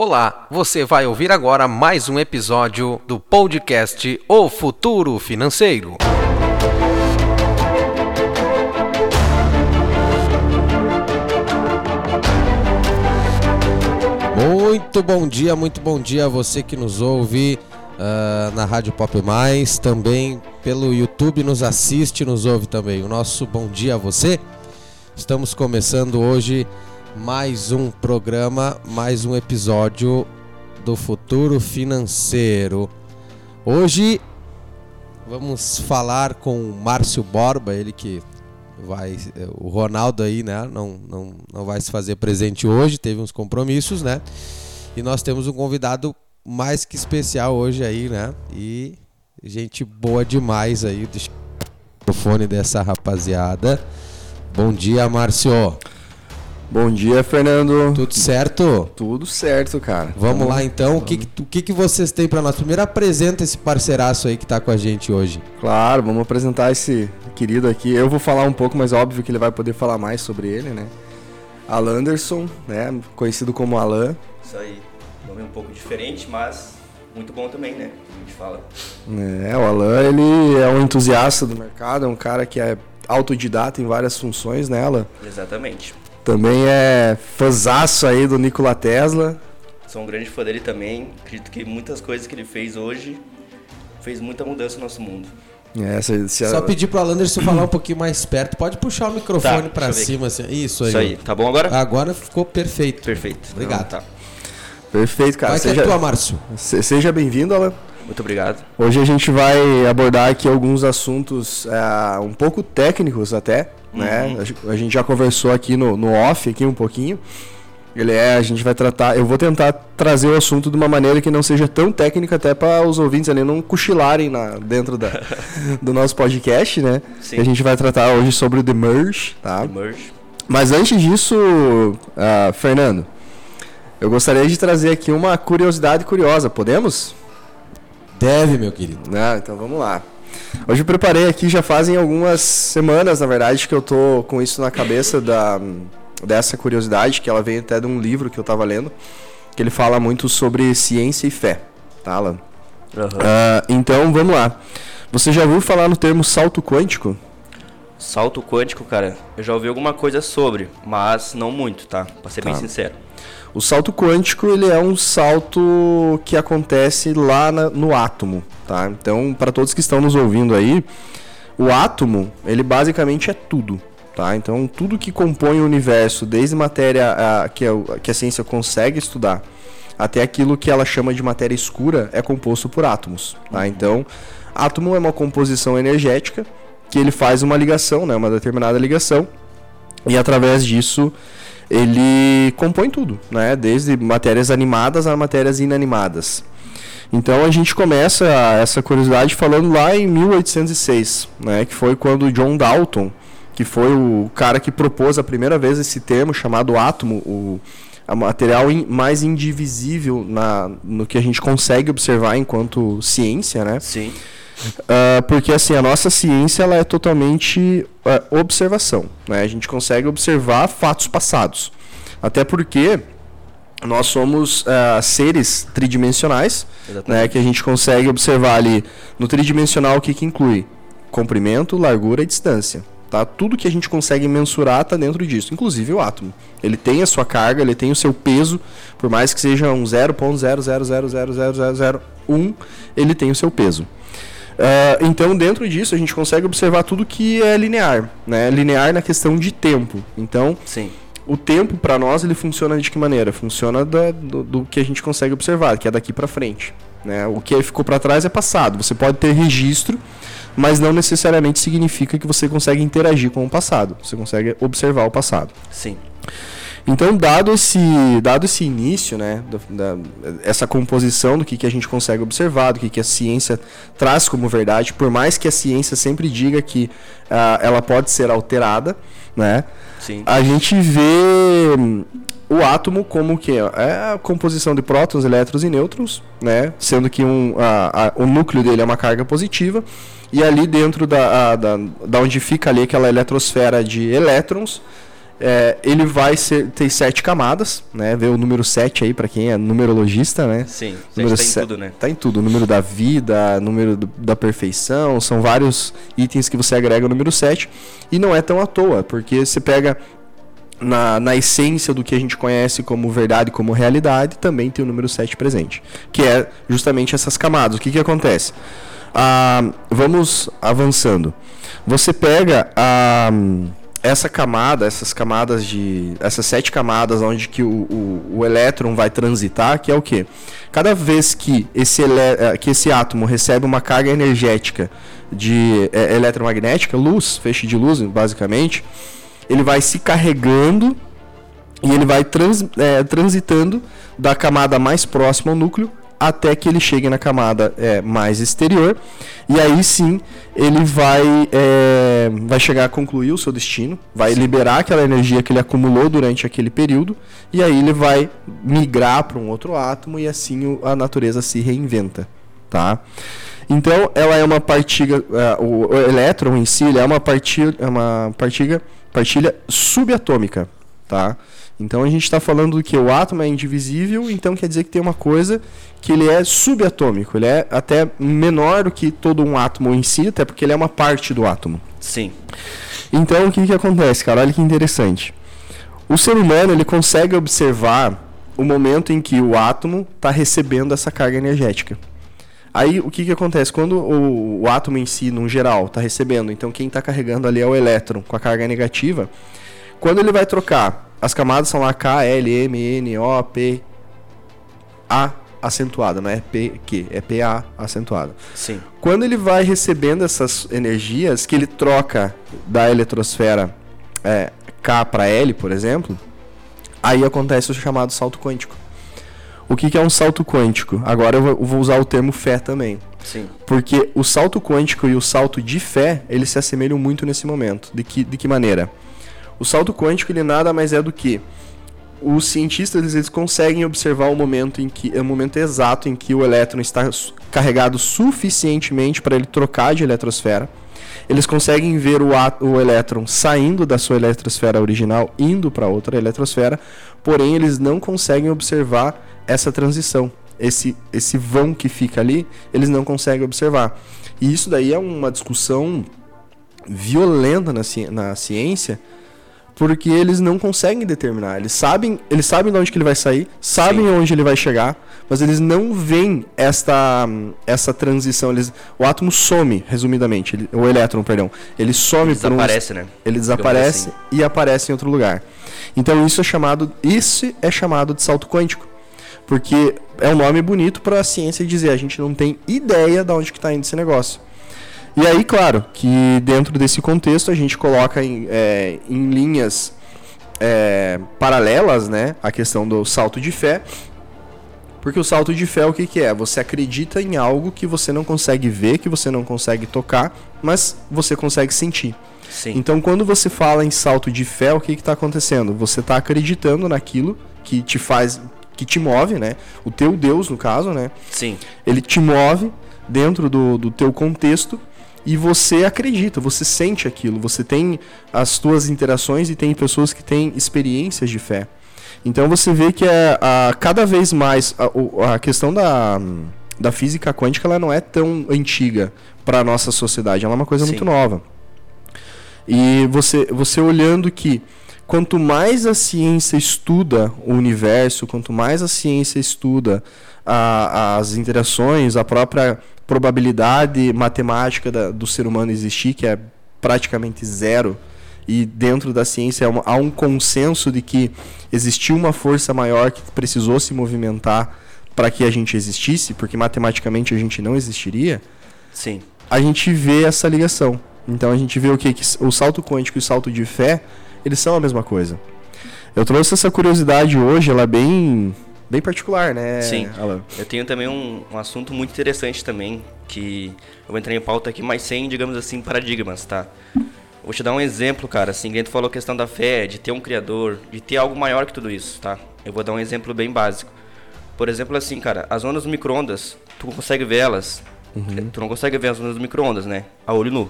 Olá, você vai ouvir agora mais um episódio do podcast O Futuro Financeiro. Muito bom dia, muito bom dia a você que nos ouve uh, na Rádio Pop Mais, também pelo YouTube nos assiste, nos ouve também. O nosso bom dia a você. Estamos começando hoje mais um programa, mais um episódio do Futuro Financeiro. Hoje vamos falar com o Márcio Borba, ele que vai, o Ronaldo aí, né, não, não, não vai se fazer presente hoje, teve uns compromissos, né? E nós temos um convidado mais que especial hoje aí, né? E gente boa demais aí, deixa o microfone dessa rapaziada. Bom dia, Márcio. Bom dia, Fernando. Tudo certo? Tudo certo, cara. Vamos lá então. O que, o que, que vocês têm para nós? Primeiro apresenta esse parceiraço aí que tá com a gente hoje. Claro, vamos apresentar esse querido aqui. Eu vou falar um pouco, mas óbvio que ele vai poder falar mais sobre ele, né? Alan Anderson, né? Conhecido como Alan. Isso aí. Nome um pouco diferente, mas muito bom também, né? A gente fala. É, o Alan, ele é um entusiasta do mercado, é um cara que é autodidata em várias funções nela. Exatamente. Também é fãzaço aí do Nikola Tesla. Sou um grande fã dele também. Acredito que muitas coisas que ele fez hoje fez muita mudança no nosso mundo. É, se, se Só a... pedir pro Anderson falar um pouquinho mais perto. Pode puxar o microfone tá, para cima. Assim. Isso aí. Isso aí. Tá bom agora? Agora ficou perfeito. Perfeito. Obrigado. Então, tá. Perfeito, cara. Vai seja... que é tua, Márcio. Seja bem-vindo, Alan. Muito obrigado. Hoje a gente vai abordar aqui alguns assuntos uh, um pouco técnicos até? Uhum. né? A gente já conversou aqui no, no off aqui um pouquinho. Ele é, a gente vai tratar, eu vou tentar trazer o assunto de uma maneira que não seja tão técnica até para os ouvintes ali não cochilarem na, dentro da, do nosso podcast, né? Sim. A gente vai tratar hoje sobre o The Merge, tá? The Merge. Mas antes disso, uh, Fernando, eu gostaria de trazer aqui uma curiosidade curiosa, podemos? Deve, meu querido. Não, então vamos lá. Hoje eu preparei aqui, já fazem algumas semanas, na verdade, que eu tô com isso na cabeça da, dessa curiosidade, que ela veio até de um livro que eu tava lendo, que ele fala muito sobre ciência e fé, tá, Alan? Uhum. Uh, então, vamos lá. Você já ouviu falar no termo salto quântico? Salto quântico, cara, eu já ouvi alguma coisa sobre, mas não muito, tá? Pra ser tá. bem sincero. O salto quântico ele é um salto que acontece lá na, no átomo, tá? Então, para todos que estão nos ouvindo aí, o átomo ele basicamente é tudo, tá? Então, tudo que compõe o universo, desde matéria a, que, a, que a ciência consegue estudar, até aquilo que ela chama de matéria escura, é composto por átomos, tá? Então, átomo é uma composição energética que ele faz uma ligação, né? Uma determinada ligação e através disso ele compõe tudo, né? Desde matérias animadas a matérias inanimadas. Então a gente começa essa curiosidade falando lá em 1806, né? Que foi quando John Dalton, que foi o cara que propôs a primeira vez esse termo chamado átomo, o material in, mais indivisível na, no que a gente consegue observar enquanto ciência, né? Sim. Uh, porque assim a nossa ciência ela é totalmente uh, observação, né? A gente consegue observar fatos passados, até porque nós somos uh, seres tridimensionais, né? Que a gente consegue observar ali no tridimensional o que, que inclui comprimento, largura e distância. Tá? Tudo que a gente consegue mensurar está dentro disso, inclusive o átomo. Ele tem a sua carga, ele tem o seu peso, por mais que seja um 0.00000001, ele tem o seu peso. Uh, então, dentro disso, a gente consegue observar tudo que é linear, né? Linear na questão de tempo. Então, Sim. o tempo para nós ele funciona de que maneira? Funciona da, do, do, que a gente consegue observar, que é daqui para frente. Né? O que ficou para trás é passado. Você pode ter registro, mas não necessariamente significa que você consegue interagir com o passado. Você consegue observar o passado. Sim. Então, dado esse, dado esse início, né, da, da, essa composição do que, que a gente consegue observar, do que, que a ciência traz como verdade, por mais que a ciência sempre diga que uh, ela pode ser alterada, né, Sim. a gente vê hum, o átomo como que é a composição de prótons, elétrons e nêutrons, né, sendo que um, a, a, o núcleo dele é uma carga positiva e ali dentro da, a, da, da onde fica ali aquela eletrosfera de elétrons é, ele vai ser, ter sete camadas, né? Vê o número 7 aí para quem é numerologista, né? Sim, número tá em se- tudo, né? Tá em tudo. O número da vida, número do- da perfeição, são vários itens que você agrega o número 7. E não é tão à toa, porque você pega na, na essência do que a gente conhece como verdade, como realidade, também tem o número 7 presente. Que é justamente essas camadas. O que, que acontece? Ah, vamos avançando. Você pega a, essa camada, essas camadas de. essas sete camadas onde que o, o, o elétron vai transitar, que é o quê? Cada vez que esse, ele, eh, que esse átomo recebe uma carga energética de eh, eletromagnética, luz, feixe de luz, basicamente, ele vai se carregando e ele vai trans, eh, transitando da camada mais próxima ao núcleo até que ele chegue na camada eh, mais exterior. E aí sim ele vai eh, vai chegar a concluir o seu destino vai liberar aquela energia que ele acumulou durante aquele período e aí ele vai migrar para um outro átomo e assim a natureza se reinventa tá? Então ela é uma partilha eh, o, o elétron em si ele é uma partilha é uma partilha partilha subatômica tá então a gente está falando que o átomo é indivisível, então quer dizer que tem uma coisa que ele é subatômico, ele é até menor do que todo um átomo em si, até porque ele é uma parte do átomo. Sim, Então o que, que acontece, cara? Olha que interessante. O ser humano ele consegue observar o momento em que o átomo está recebendo essa carga energética. Aí o que, que acontece? Quando o, o átomo em si, no geral, está recebendo, então quem está carregando ali é o elétron com a carga negativa, quando ele vai trocar, as camadas são lá K, L, M, N, O, P, A acentuada, não é P, Q, é PA acentuada. sim, Quando ele vai recebendo essas energias, que ele troca da eletrosfera é, K para L, por exemplo, aí acontece o chamado salto quântico. O que, que é um salto quântico? Agora eu vou usar o termo fé também. sim, Porque o salto quântico e o salto de fé, eles se assemelham muito nesse momento. De que, de que maneira? O salto quântico, ele nada mais é do que os cientistas eles, conseguem observar o momento em que o momento exato em que o elétron está carregado suficientemente para ele trocar de eletrosfera. Eles conseguem ver o, o elétron saindo da sua eletrosfera original, indo para outra eletrosfera, porém eles não conseguem observar essa transição. Esse, esse vão que fica ali, eles não conseguem observar. E isso daí é uma discussão violenta na, ci- na ciência, porque eles não conseguem determinar. Eles sabem, eles sabem de onde que ele vai sair, sabem Sim. onde ele vai chegar, mas eles não veem esta essa transição. Eles, o átomo some, resumidamente, ele- o elétron, perdão, ele some por um desaparece, né? ele desaparece assim. e aparece em outro lugar. Então isso é chamado, isso é chamado de salto quântico, porque é um nome bonito para a ciência dizer a gente não tem ideia de onde que está indo esse negócio. E aí, claro, que dentro desse contexto a gente coloca em, é, em linhas é, paralelas, né, a questão do salto de fé, porque o salto de fé o que, que é? Você acredita em algo que você não consegue ver, que você não consegue tocar, mas você consegue sentir. Sim, Então, quando você fala em salto de fé, o que está acontecendo? Você está acreditando naquilo que te faz, que te move, né? O teu Deus, no caso, né? sim, Ele te move dentro do, do teu contexto e você acredita, você sente aquilo, você tem as tuas interações e tem pessoas que têm experiências de fé. Então você vê que é, a, cada vez mais a, a questão da, da física quântica ela não é tão antiga para a nossa sociedade, ela é uma coisa Sim. muito nova. E você, você olhando que quanto mais a ciência estuda o universo, quanto mais a ciência estuda a- as interações, a própria probabilidade matemática da- do ser humano existir, que é praticamente zero, e dentro da ciência é uma- há um consenso de que existiu uma força maior que precisou se movimentar para que a gente existisse, porque matematicamente a gente não existiria sim, a gente vê essa ligação. Então a gente vê o que? Que o salto quântico e o salto de fé, eles são a mesma coisa. Eu trouxe essa curiosidade hoje, ela é bem, bem particular, né? Sim. Alan? Eu tenho também um, um assunto muito interessante também, que eu vou entrar em pauta aqui, mas sem, digamos assim, paradigmas, tá? Vou te dar um exemplo, cara, assim, gente falou a questão da fé, de ter um criador, de ter algo maior que tudo isso, tá? Eu vou dar um exemplo bem básico. Por exemplo, assim, cara, as ondas do micro-ondas, tu consegue ver elas, tu não consegue ver as ondas do micro-ondas, né? A olho nu.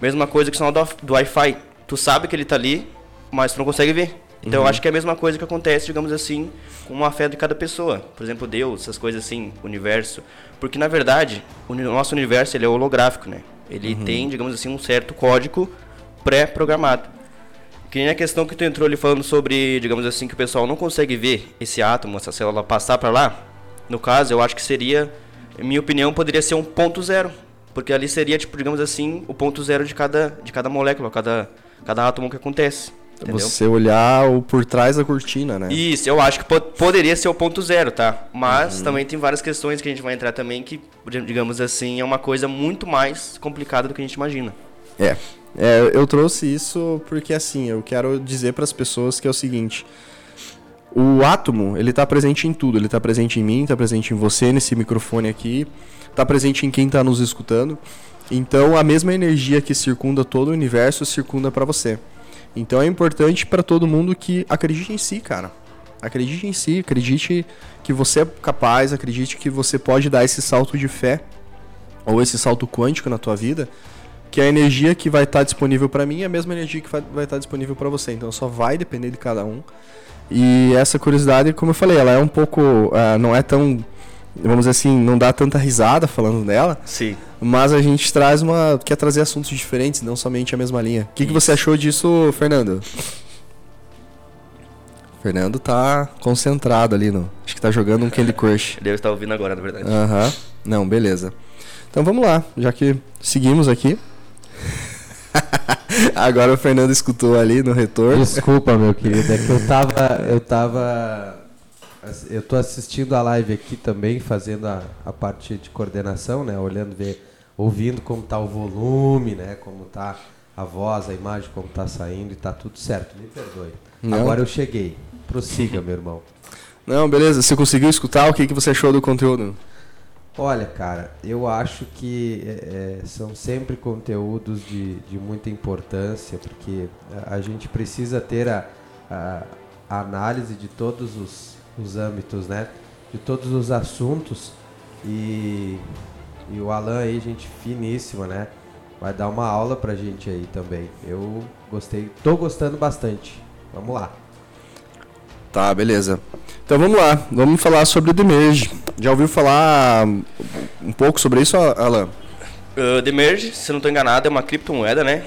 Mesma coisa que o sinal do, do Wi-Fi, tu sabe que ele tá ali, mas tu não consegue ver. Então eu acho que é a mesma coisa que acontece, digamos assim, com uma fé de cada pessoa. Por exemplo, Deus, essas coisas assim, universo. Porque na verdade, o nosso universo ele é holográfico, né? Ele tem, digamos assim, um certo código pré-programado. Que nem a questão que tu entrou ali falando sobre, digamos assim, que o pessoal não consegue ver esse átomo, essa célula passar para lá. No caso, eu acho que seria, em minha opinião, poderia ser um ponto zero. Porque ali seria, tipo, digamos assim, o ponto zero de cada, de cada molécula, cada, cada átomo que acontece. Entendeu? Você olhar o por trás da cortina, né? Isso, eu acho que po- poderia ser o ponto zero, tá? Mas também tem várias questões que a gente vai entrar também que, digamos assim, é uma coisa muito mais complicada do que a gente imagina. É. É, eu trouxe isso porque assim, eu quero dizer para as pessoas que é o seguinte: o átomo, ele tá presente em tudo, ele tá presente em mim, tá presente em você nesse microfone aqui, tá presente em quem tá nos escutando. Então, a mesma energia que circunda todo o universo circunda para você. Então, é importante para todo mundo que acredite em si, cara. Acredite em si, acredite que você é capaz, acredite que você pode dar esse salto de fé ou esse salto quântico na tua vida, que a energia que vai estar disponível para mim é a mesma energia que vai estar disponível para você. Então só vai depender de cada um. E essa curiosidade, como eu falei, ela é um pouco, ah, não é tão, vamos dizer assim, não dá tanta risada falando dela, Sim. mas a gente traz uma, quer trazer assuntos diferentes, não somente a mesma linha. O que, que você achou disso, Fernando? Fernando tá concentrado ali no, acho que tá jogando um Candy Crush. Deve estar ouvindo agora, na verdade. Aham. Não, beleza. Então vamos lá, já que seguimos aqui. Agora o Fernando escutou ali no retorno. Desculpa, meu querido, é que eu tava. Eu tava. Eu tô assistindo a live aqui também, fazendo a, a parte de coordenação, né? Olhando, ver, ouvindo como tá o volume, né? Como tá a voz, a imagem, como tá saindo e tá tudo certo. Me perdoe. Não. Agora eu cheguei. Prossiga, meu irmão. Não, beleza. Você conseguiu escutar? O que, que você achou do conteúdo? Olha, cara, eu acho que é, é, são sempre conteúdos de, de muita importância, porque a, a gente precisa ter a, a, a análise de todos os, os âmbitos, né? De todos os assuntos. E, e o Alan aí, gente finíssima, né? Vai dar uma aula pra gente aí também. Eu gostei, tô gostando bastante. Vamos lá. Tá, beleza. Então vamos lá. Vamos falar sobre o Demerge. Já ouviu falar um pouco sobre isso, Alan? Uh, The Merge, se eu não estou enganado, é uma criptomoeda, né?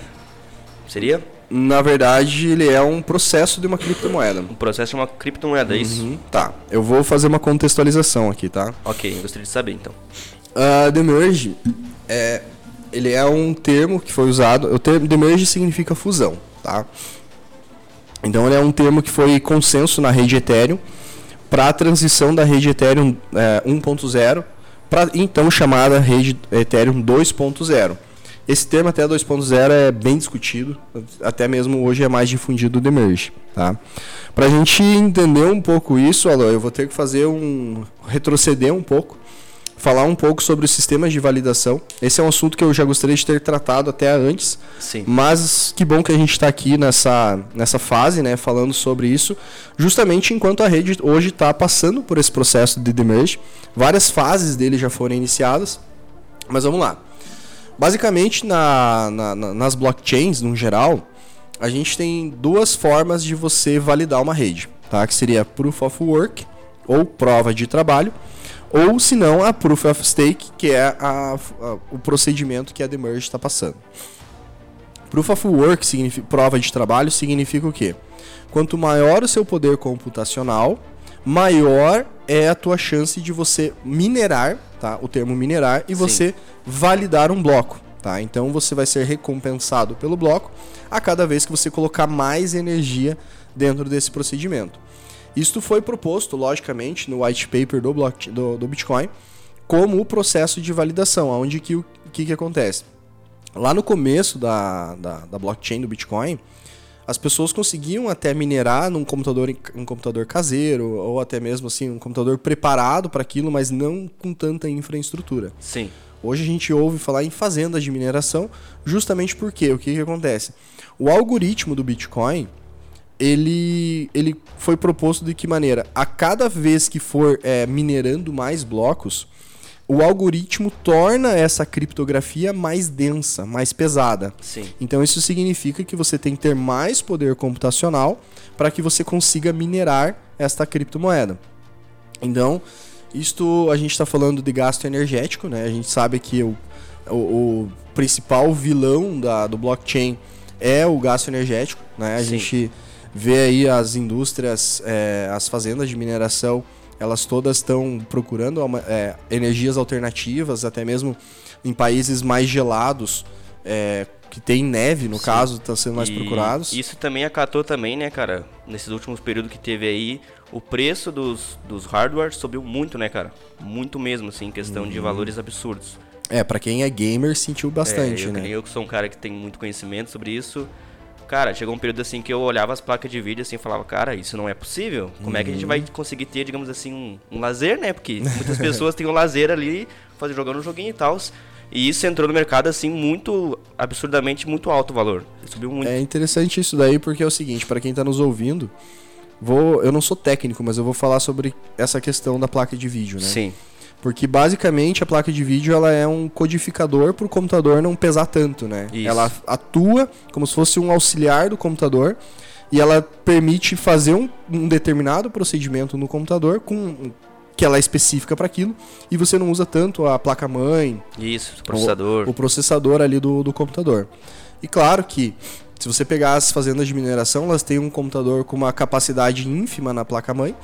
Seria? Na verdade, ele é um processo de uma criptomoeda. Um processo de uma criptomoeda, é isso? Uhum, Tá. Eu vou fazer uma contextualização aqui, tá? Ok, gostaria de saber então. Uh, demerge é, ele é um termo que foi usado. O termo demerge significa fusão, tá? Então ele é um termo que foi consenso na rede Ethereum para a transição da rede Ethereum é, 1.0 para então chamada rede Ethereum 2.0. Esse termo até 2.0 é bem discutido, até mesmo hoje é mais difundido o demerge, tá? Para a gente entender um pouco isso, Alô, eu vou ter que fazer um retroceder um pouco falar um pouco sobre os sistemas de validação. Esse é um assunto que eu já gostaria de ter tratado até antes, Sim. mas que bom que a gente está aqui nessa, nessa fase, né, falando sobre isso, justamente enquanto a rede hoje está passando por esse processo de demerge. Várias fases dele já foram iniciadas, mas vamos lá. Basicamente, na, na, na, nas blockchains, no geral, a gente tem duas formas de você validar uma rede, tá? que seria Proof of Work, ou prova de trabalho, ou se não a Proof of Stake, que é a, a, o procedimento que a Demerge está passando. Proof of Work, significa, prova de trabalho, significa o quê? Quanto maior o seu poder computacional, maior é a tua chance de você minerar, tá? O termo minerar e Sim. você validar um bloco, tá? Então você vai ser recompensado pelo bloco a cada vez que você colocar mais energia dentro desse procedimento. Isto foi proposto, logicamente, no white paper do, blockchain, do, do Bitcoin, como o processo de validação, onde que o que, que acontece? Lá no começo da, da, da blockchain do Bitcoin, as pessoas conseguiam até minerar num computador, um computador caseiro, ou até mesmo assim, um computador preparado para aquilo, mas não com tanta infraestrutura. Sim. Hoje a gente ouve falar em fazendas de mineração, justamente porque o que, que acontece? O algoritmo do Bitcoin ele, ele foi proposto de que maneira? A cada vez que for é, minerando mais blocos, o algoritmo torna essa criptografia mais densa, mais pesada. Sim. Então isso significa que você tem que ter mais poder computacional para que você consiga minerar esta criptomoeda. Então, isto a gente está falando de gasto energético, né? A gente sabe que o, o, o principal vilão da, do blockchain é o gasto energético, né? A Sim. gente vê aí as indústrias, é, as fazendas de mineração, elas todas estão procurando é, energias alternativas, até mesmo em países mais gelados, é, que tem neve, no Sim. caso, estão sendo mais E procurados. Isso também acatou também, né, cara? Nesses últimos períodos que teve aí, o preço dos, dos hardware subiu muito, né, cara? Muito mesmo, assim, em questão Uhum. de valores absurdos. É, pra quem é gamer, sentiu bastante, é, eu, né? eu que sou um cara que tem muito conhecimento sobre isso. Cara, chegou um período assim que eu olhava as placas de vídeo assim e falava, cara, isso não é possível. Como é que a gente Uhum. vai conseguir ter, digamos assim, um, um lazer, né? Porque muitas pessoas têm um lazer ali, fazer, jogando um joguinho e tal. E isso entrou no mercado assim muito absurdamente muito alto o valor. Subiu muito. É interessante isso daí porque é o seguinte, pra quem tá nos ouvindo, vou, eu não sou técnico, mas eu vou falar sobre essa questão da placa de vídeo, né? Sim. Porque basicamente a placa de vídeo ela é um codificador para o computador não pesar tanto, né? Isso. Ela atua como se fosse um auxiliar do computador e ela permite fazer um, um determinado procedimento no computador com que ela é específica para aquilo e você não usa tanto a placa mãe, Isso, processador. o processador ali do, do computador. E claro que se você pegar as fazendas de mineração, elas têm um computador com uma capacidade ínfima na placa mãe.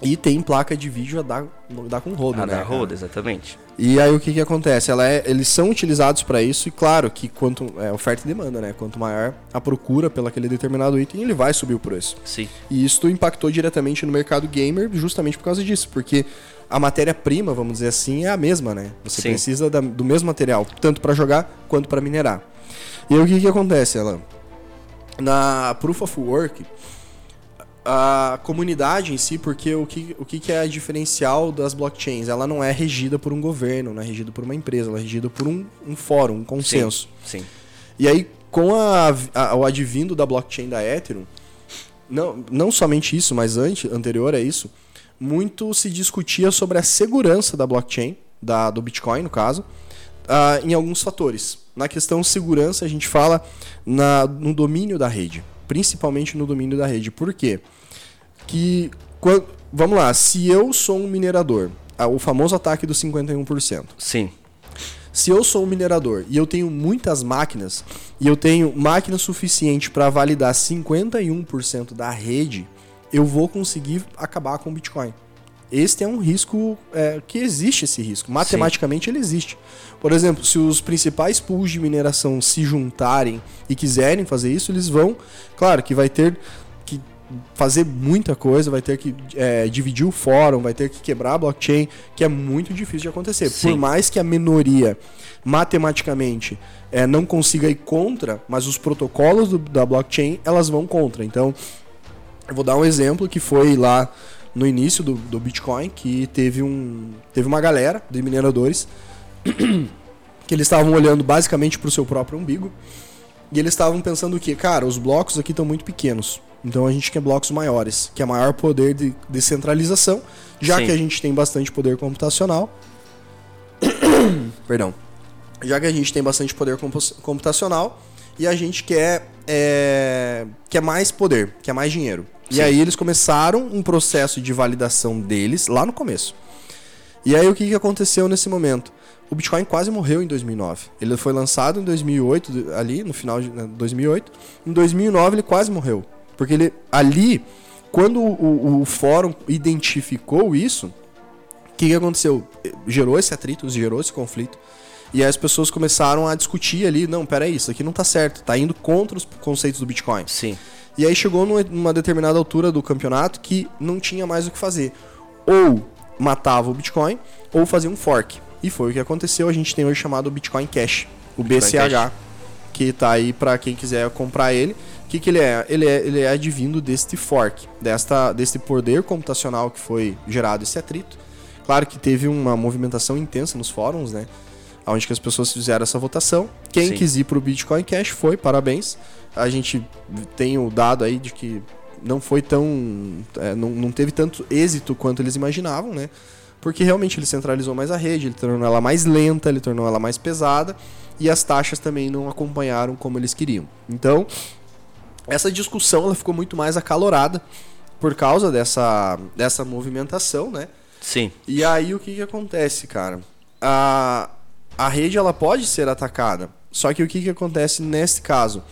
E tem placa de vídeo a dar, dar com roda, Ah, né? da cara? roda, exatamente. E aí o que que acontece? Ela é- eles são utilizados para isso e claro que quanto é oferta e demanda, né? Quanto maior a procura pelo aquele determinado item, ele vai subir o preço. Sim. E isso impactou diretamente no mercado gamer justamente por causa disso, porque a matéria-prima, vamos dizer assim, é a mesma, né? Você Sim. precisa da- do mesmo material, tanto para jogar quanto para minerar. E aí o que que acontece, Alan? Na Proof of Work, a comunidade em si, porque o que, o que é diferencial das blockchains? Ela não é regida por um governo, não é regida por uma empresa, ela é regida por um, um fórum, um consenso. Sim. E aí, com a, a- o advindo da blockchain da Ethereum, não, não somente isso, mas antes, anterior a isso, muito se discutia sobre a segurança da blockchain, da, do Bitcoin no caso, ah, em alguns fatores. Na questão segurança, a gente fala na, no domínio da rede, principalmente no domínio da rede. Por quê? Que, quan- vamos lá, se eu sou um minerador, o famoso ataque dos 51%. Sim. Se eu sou um minerador e eu tenho muitas máquinas e eu tenho máquina suficiente para validar 51% da rede, eu vou conseguir acabar com o Bitcoin. Este é um risco é, que existe esse risco. Matematicamente ele existe. Por exemplo, se os principais pools de mineração se juntarem e quiserem fazer isso, eles vão. Claro que vai ter fazer muita coisa, vai ter que é, dividir o fórum, vai ter que quebrar a blockchain, que é muito difícil de acontecer. Sim. Por mais que a minoria matematicamente é, não consiga ir contra, mas os protocolos do- da blockchain elas vão contra. Então, eu vou dar um exemplo que foi lá no início do, do Bitcoin, que teve, um, teve uma galera de mineradores que eles estavam olhando basicamente para o seu próprio umbigo e eles estavam pensando que, cara, os blocos aqui estão muito pequenos. Então a gente quer blocos maiores, que é maior poder de descentralização, já Sim. que a gente tem bastante poder computacional. Perdão. Já que a gente tem bastante poder compu- computacional e a gente quer, é, quer mais poder, quer mais dinheiro. E Sim. aí eles começaram um processo de validação deles lá no começo. E aí o que, que aconteceu nesse momento? O Bitcoin quase morreu em 2009. Ele foi lançado em 2008, de- ali no final de né, 2008. Em 2009 ele quase morreu. Porque ele ali, quando o, o- o fórum identificou isso, o que, que aconteceu? Gerou esse atrito, gerou esse conflito. E aí as pessoas começaram a discutir ali, não, peraí, isso aqui não tá certo, tá indo contra os conceitos do Bitcoin. Sim. E aí chegou numa- determinada altura do campeonato que não tinha mais o que fazer. Ou matava o Bitcoin, ou fazia um fork. E foi o que aconteceu. A gente tem hoje chamado Bitcoin Cash, o Bitcoin BCH, Cash. que tá aí para quem quiser comprar ele. O que, que ele é? Ele é, ele é advindo deste fork, desta, deste poder computacional que foi gerado esse atrito. Claro que teve uma movimentação intensa nos fóruns, né? Onde que as pessoas fizeram essa votação. Quem Sim. quis ir pro Bitcoin Cash foi, parabéns. A gente tem o dado aí de que não foi tão. é, não, não teve tanto êxito quanto eles imaginavam, né? Porque realmente ele centralizou mais a rede, ele tornou ela mais lenta, ele tornou ela mais pesada e as taxas também não acompanharam como eles queriam. Então, essa discussão ela ficou muito mais acalorada por causa dessa, dessa movimentação, né? Sim. E aí o que, que acontece, cara? A, a rede ela pode ser atacada. Só que o que, que acontece nesse caso?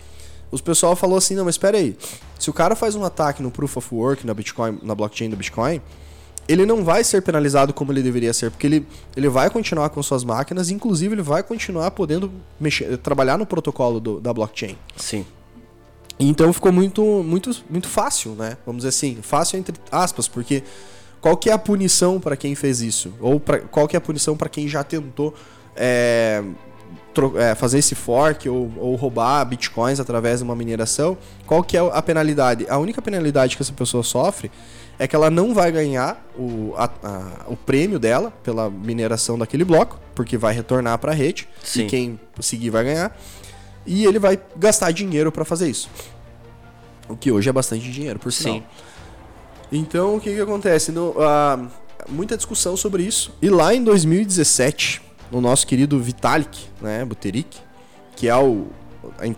Os pessoal falou assim, não, mas espera aí. Se o cara faz um ataque no Proof of Work, na Bitcoin, na blockchain do Bitcoin, ele não vai ser penalizado como ele deveria ser, porque ele, ele vai continuar com suas máquinas, inclusive ele vai continuar podendo mexer, trabalhar no protocolo do, da blockchain. Sim. Então ficou muito, muito, muito fácil, né? Vamos dizer assim, fácil entre aspas, porque qual que é a punição para quem fez isso? Ou pra, qual que é a punição para quem já tentou é, é, fazer esse fork ou, ou roubar bitcoins através de uma mineração? Qual que é a penalidade? A única penalidade que essa pessoa sofre é que ela não vai ganhar o, a- a- o prêmio dela pela mineração daquele bloco, porque vai retornar para a rede Sim. e quem seguir vai ganhar. E ele vai gastar dinheiro para fazer isso. O que hoje é bastante dinheiro, por sinal. Sim. Então, o que que acontece? No, ah, muita discussão sobre isso. E lá em 2017, o nosso querido Vitalik, né, Buterik, que é o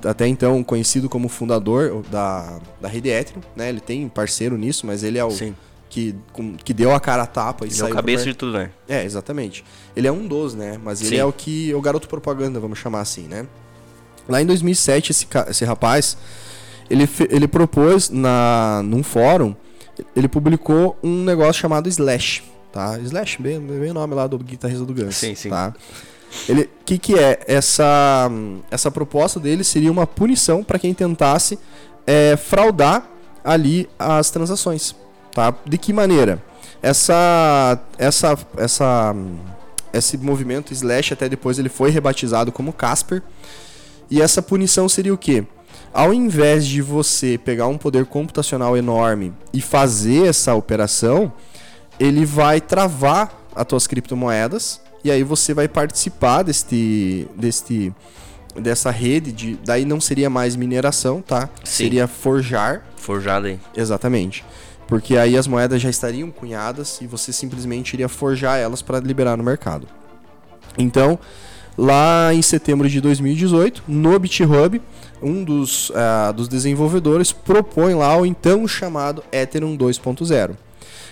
até então conhecido como fundador da, da rede Ethereum, né? Ele tem parceiro nisso, mas ele é o Sim. que, com- que deu a cara a tapa e Ele é saiu o pro cabeça de tudo, né? é, exatamente. Ele é um dos, né? Mas ele Sim. é o que. O garoto propaganda, vamos chamar assim, né? Lá em 2007, esse, esse rapaz, ele, ele propôs na, num fórum, ele publicou um negócio chamado Slash, tá? Slash, bem, bem o nome lá do guitarrista do Guns, Sim, sim. tá? Ele, que que é? Essa, essa proposta dele seria uma punição para quem tentasse é, fraudar ali as transações, tá? De que maneira? Essa, essa, essa, esse movimento Slash até depois ele foi rebatizado como Casper. E essa punição seria o quê? Ao invés de você pegar um poder computacional enorme e fazer essa operação, ele vai travar as tuas criptomoedas e aí você vai participar deste, deste dessa rede de daí não seria mais mineração, tá? Sim. Seria forjar Forjado aí. Exatamente. Porque aí as moedas já estariam cunhadas e você simplesmente iria forjar elas para liberar no mercado. Então, lá em setembro de 2018, no BitHub, um dos, ah, dos desenvolvedores propõe lá o então chamado Ethereum 2.0,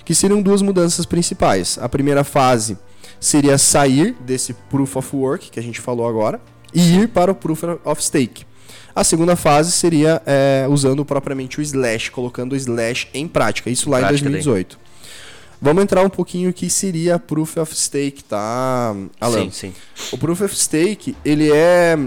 que seriam duas mudanças principais. A primeira fase seria sair desse Proof of Work que a gente falou agora e ir para o Proof of Stake. A segunda fase seria é, usando propriamente o Slash, colocando o Slash em prática. Isso lá Prática em 2018. Vamos entrar um pouquinho o que seria Proof of Stake, tá, Alan? Sim, sim. O Proof of Stake, ele é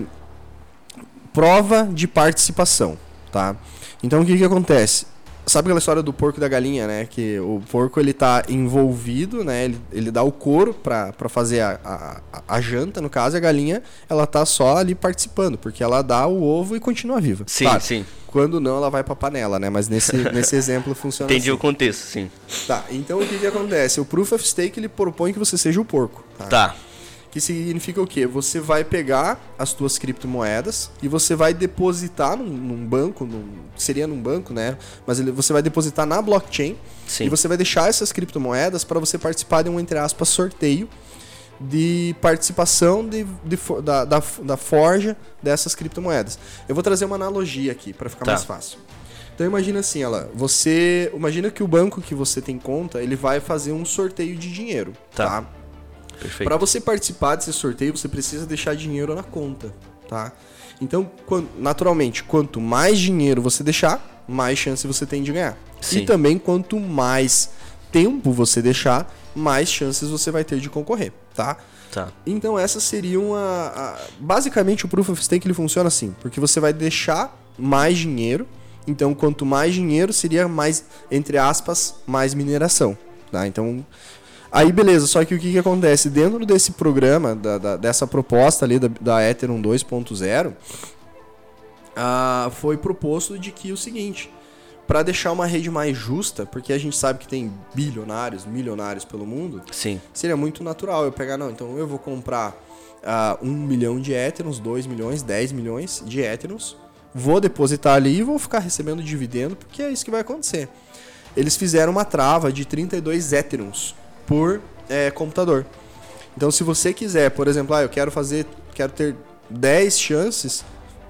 prova de participação, tá? Então o que que acontece? Sabe aquela história do porco e da galinha, né? Que o porco ele tá envolvido, né? Ele, ele dá o couro pra, pra fazer a, a, a- janta, no caso, e a galinha ela tá só ali participando, porque ela dá o ovo e continua viva. Sim, sim. Quando não, ela vai pra panela, né? Mas nesse, nesse exemplo funciona Entendi assim. o contexto, sim. Tá, então o que que acontece? O Proof of Stake ele propõe que você seja o porco, tá? Tá. Que significa o quê? Você vai pegar as tuas criptomoedas e você vai depositar num, num banco, num- seria num banco, né? Mas ele- você vai depositar na blockchain Sim. e você vai deixar essas criptomoedas para você participar de um, entre aspas, sorteio de participação de, de da, da, da forja dessas criptomoedas. Eu vou trazer uma analogia aqui para ficar Tá. mais fácil. Então imagina assim, ela, você, imagina que o banco que você tem conta, ele vai fazer um sorteio de dinheiro, Tá. tá? Para você participar desse sorteio, você precisa deixar dinheiro na conta, tá? Então, naturalmente, quanto mais dinheiro você deixar, mais chance você tem de ganhar. Sim. E também, quanto mais tempo você deixar, mais chances você vai ter de concorrer, tá? Tá. Então essas seriam a, a- basicamente o proof of stake ele funciona assim, porque você vai deixar mais dinheiro. Então quanto mais dinheiro seria mais entre aspas mais mineração, tá? Então aí beleza. Só que o que, que acontece dentro desse programa da, da- dessa proposta ali da, da Ethereum 2.0 ah, foi proposto de que o seguinte para deixar uma rede mais justa, porque a gente sabe que tem bilionários, milionários pelo mundo, Sim. seria muito natural eu pegar, não, então eu vou comprar ah, um milhão de Ethereums, 2 milhões, 10 milhões de Ethereums, vou depositar ali e vou ficar recebendo dividendo, porque é isso que vai acontecer. Eles fizeram uma trava de 32 Ethereums por é, computador. Então, se você quiser, por exemplo, ah, eu quero fazer, quero ter 10 chances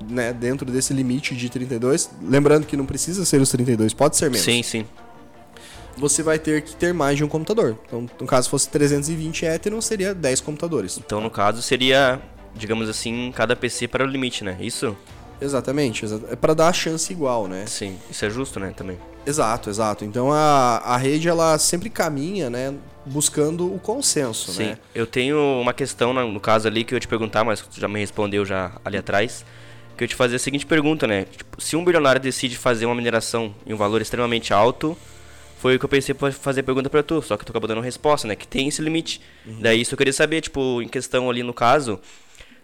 né, dentro desse limite de 32, lembrando que não precisa ser os 32, pode ser menos. Sim, sim. Você vai ter que ter mais de um computador. Então, no caso fosse 320 Ethereum, seria 10 computadores. Então, no caso, seria, digamos assim, cada PC para o limite, né? Isso? Exatamente, exa é para dar a chance igual, né? Sim, isso é justo, né, também. Exato, exato. Então a, a rede ela sempre caminha, né, buscando o consenso, Sim. né? Eu tenho uma questão no caso ali que eu ia te perguntar, mas tu já me respondeu já ali atrás. Que eu te fazer a seguinte pergunta, né? Tipo, se um bilionário decide fazer uma mineração em um valor extremamente alto, foi o que eu pensei pra fazer a pergunta pra tu, só que tu acabou dando resposta, né? Que tem esse limite. Daí isso eu queria saber, tipo, em questão ali no caso,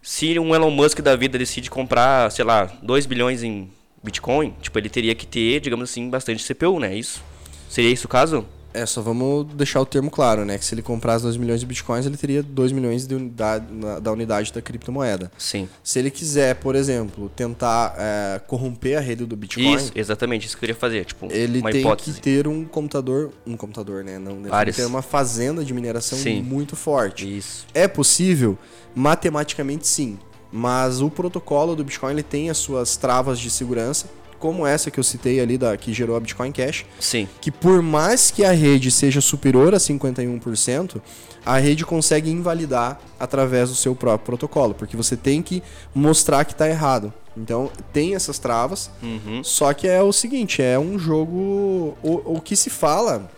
se um Elon Musk da vida decide comprar, sei lá, 2 bilhões em Bitcoin, tipo, ele teria que ter, digamos assim, bastante CPU, né? Isso? Seria isso o caso? É, só vamos deixar o termo claro, né? Que se ele comprasse 2 milhões de bitcoins, ele teria 2 milhões de unidade, na- da unidade da criptomoeda. Sim. Se ele quiser, por exemplo, tentar é, corromper a rede do Bitcoin, Isso, exatamente, isso que eu queria fazer, tipo, ele tem hipótese. que ter um computador, um computador, né? Não, ele tem que ter uma fazenda de mineração Sim. muito forte. Isso. É possível? Matematicamente sim. Mas o protocolo do Bitcoin ele tem as suas travas de segurança, como essa que eu citei ali, da, que gerou a Bitcoin Cash, Sim. que por mais que a rede seja superior a 51%, a rede consegue invalidar através do seu próprio protocolo, porque você tem que mostrar que está errado. Então tem essas travas, Uhum. só que é o seguinte, é um jogo. O, o que se fala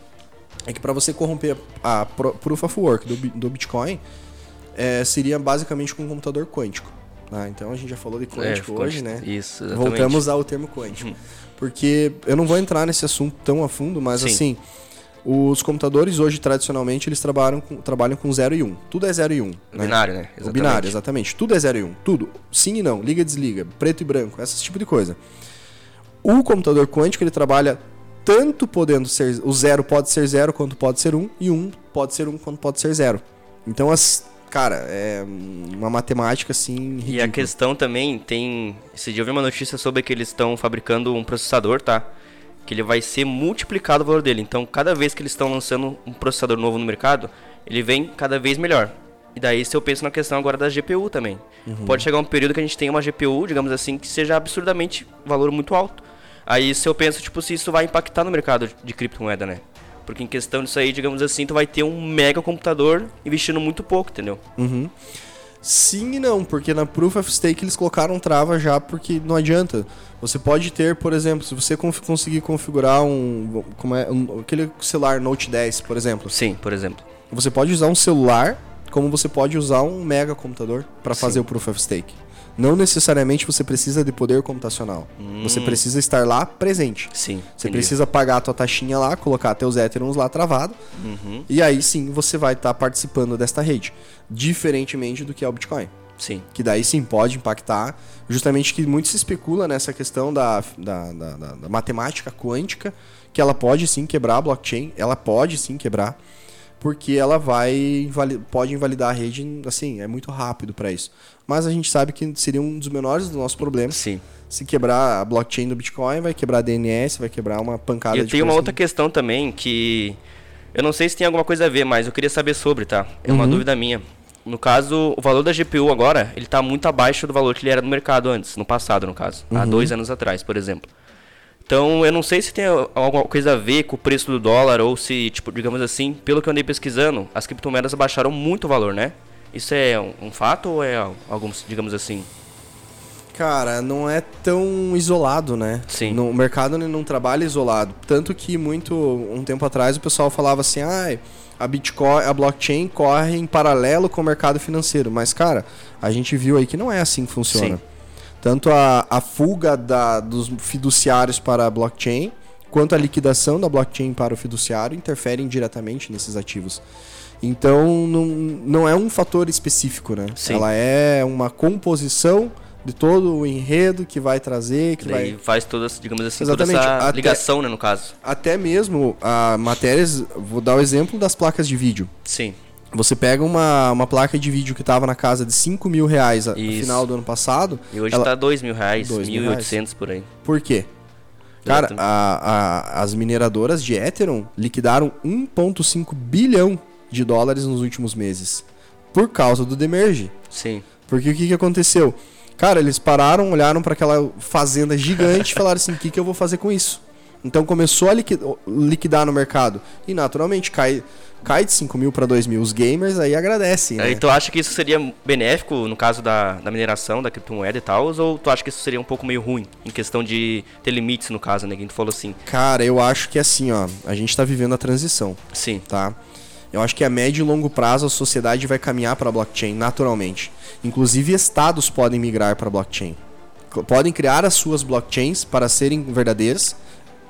é que para você corromper a pro- Proof of Work do, do Bitcoin é, seria basicamente com um computador quântico. Tá? então a gente já falou de quântico É, hoje, né? Isso, exatamente. Uhum. Voltamos ao termo quântico. Porque eu não vou entrar nesse assunto tão a fundo, mas Sim. assim, os computadores hoje, tradicionalmente, eles trabalham com, trabalham com 0 e 1. Um. Tudo é 0 e 1. Um, O binário, né? o binário, exatamente. Tudo é 0 e 1. Um. Tudo. Sim e não. Liga e desliga. Preto e branco. Esse tipo de coisa. O computador quântico, ele trabalha tanto podendo ser... O zero pode ser zero quanto pode ser um. E um pode ser um quanto pode ser zero. Então, as... Cara, é uma matemática, assim, E a ridícula. questão também tem. Esse dia eu vi uma notícia sobre que eles estão fabricando um processador, tá? Que ele vai ser multiplicado o valor dele. Então, cada vez que eles estão lançando um processador novo no mercado, ele vem cada vez melhor. E daí, se eu penso na questão agora da GPU também. Pode chegar um período que a gente tenha uma GPU, digamos assim, que seja absurdamente valor muito alto. Aí, se eu penso, tipo, se isso vai impactar no mercado de criptomoeda, né? Porque em questão disso aí, digamos assim, tu vai ter um mega computador investindo muito pouco, entendeu? Uhum. Sim e não, porque na Proof of Stake eles colocaram trava já, porque não adianta. Você pode ter, por exemplo, se você conseguir configurar um, como é, um- aquele celular Note 10, por exemplo, Sim, por exemplo. você pode usar um celular como você pode usar um mega computador para fazer o Proof of Stake. Não necessariamente você precisa de poder computacional. Você precisa estar lá presente. Sim. Você entendi. precisa pagar a tua taxinha lá, colocar teus Ethereums lá travado, Uhum. e aí sim você vai estar participando desta rede. Diferentemente do que é o Bitcoin. Sim. Que daí sim pode impactar. Justamente que muito se especula nessa questão da, da, da- da- da matemática quântica, que ela pode sim quebrar a blockchain, ela pode sim quebrar, porque ela vai pode invalidar a rede, assim, é muito rápido para isso. Mas a gente sabe que seria um dos menores dos nossos problemas. Sim. Se quebrar a blockchain do Bitcoin, vai quebrar a DNS, vai quebrar uma pancada E eu de tenho uma outra questão também que eu não sei se tem alguma coisa a ver, mas eu queria saber sobre, tá? É uma Uhum. dúvida minha. No caso, o valor da GPU agora, ele tá muito abaixo do valor que ele era no mercado antes, no passado, no caso. Há Uhum. dois anos atrás, por exemplo. Então, eu não sei se tem alguma coisa a ver com o preço do dólar ou se, tipo, digamos assim, pelo que eu andei pesquisando, as criptomoedas abaixaram muito o valor, né? Isso é um, um fato ou é algum, digamos assim? Cara, não é tão isolado, né? Sim. No, o mercado não trabalha isolado. Tanto que muito um tempo atrás o pessoal falava assim: "Ah, a Bitcoin, a blockchain corre em paralelo com o mercado financeiro". Mas cara, a gente viu aí que não é assim que funciona. Sim. Tanto a, a fuga da, dos fiduciários para a blockchain, quanto a liquidação da blockchain para o fiduciário interferem diretamente nesses ativos. Então não, não é um fator específico, né? Sim. Ela é uma composição de todo o enredo que vai trazer, que Daí vai faz toda, essa, digamos assim, Exatamente, toda essa até- ligação, né, no caso. até mesmo a matérias, vou dar o exemplo das placas de vídeo. Sim. Você pega uma, uma placa de vídeo que estava na casa de 5 mil reais no final do ano passado. E hoje ela- tá dois mil reais, Dois mil mil e oitocentos por aí. Por quê? Cara, a- a- as mineradoras de Ethereum liquidaram 1,5 bilhão de dólares nos últimos meses. Por causa do Demerge. Sim. Porque o que, que aconteceu? Cara, eles pararam, olharam para aquela fazenda gigante e falaram assim: o que, que eu vou fazer com isso? Então começou a liqui- liquidar no mercado. E naturalmente cai, cai de 5 mil para 2 mil. Os gamers aí agradecem. Né? Aí tu acha que isso seria benéfico no caso da, da mineração, da criptomoeda e tal, ou tu acha que isso seria um pouco meio ruim, em questão de ter limites no caso, né? Que tu falou assim. Cara, eu acho que assim, ó, a gente tá vivendo a transição. Sim. tá? Eu acho que a médio e longo prazo a sociedade vai caminhar para blockchain naturalmente. Inclusive estados podem migrar para blockchain. Podem criar as suas blockchains para serem verdadeiras.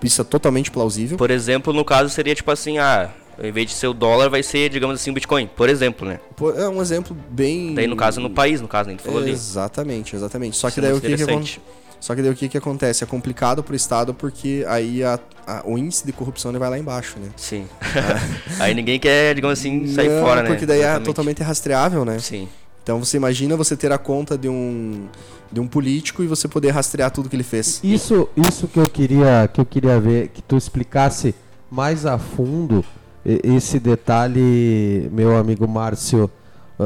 Isso é totalmente plausível. Por exemplo, no caso seria tipo assim, ah, em vez de ser o dólar, vai ser, digamos assim, o Bitcoin, por exemplo, né? É um exemplo bem Daí no caso no país, no caso, né? Tu falou ali. Exatamente, exatamente. Só que é daí o que, que acon- interessante. Só que daí o que, que acontece? É complicado pro estado porque aí a- a- o índice de corrupção ele vai lá embaixo, né? Sim. Aí ninguém quer, digamos assim, sair Não, fora, né? Porque daí é Exatamente. totalmente rastreável, né? Sim. Então você imagina você ter a conta de um de um político e você poder rastrear tudo que ele fez. Isso, isso que eu queria que eu queria ver que tu explicasse mais a fundo esse detalhe, meu amigo Márcio,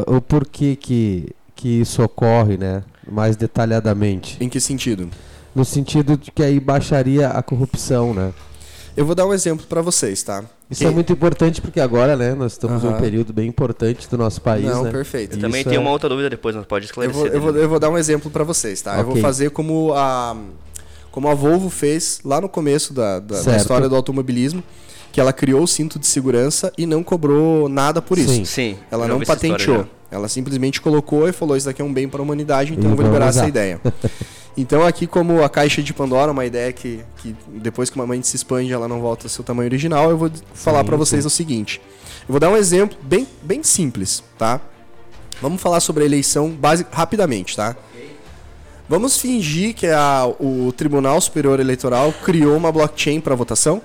o porquê que que isso ocorre, né? Mais detalhadamente, Em que sentido? no sentido de que aí baixaria a corrupção, né? Eu vou dar um exemplo pra vocês, tá? Isso Que- é muito importante porque agora, né, nós estamos em um período bem importante do nosso país, Não, né? perfeito. Eu também tenho é- uma outra dúvida depois, mas pode Eu esclarecer. vou, eu, vou, eu vou dar um exemplo pra vocês, tá? Eu vou fazer como a como a Volvo fez lá no começo da, da- da história do automobilismo, que ela criou o cinto de segurança e não cobrou nada por isso. Sim. Sim. Ela já não história patenteou. Ela simplesmente colocou e falou: Isso daqui é um bem para a humanidade, então eu vou liberar vamos essa usar. ideia. então, aqui, como a caixa de Pandora, uma ideia que, que depois que uma mente se expande, ela não volta ao seu tamanho original, eu vou falar para vocês o seguinte: Eu vou dar um exemplo bem, bem simples, tá? Vamos falar sobre a eleição base, rapidamente, tá? Vamos fingir que a- o Tribunal Superior Eleitoral criou uma blockchain para votação.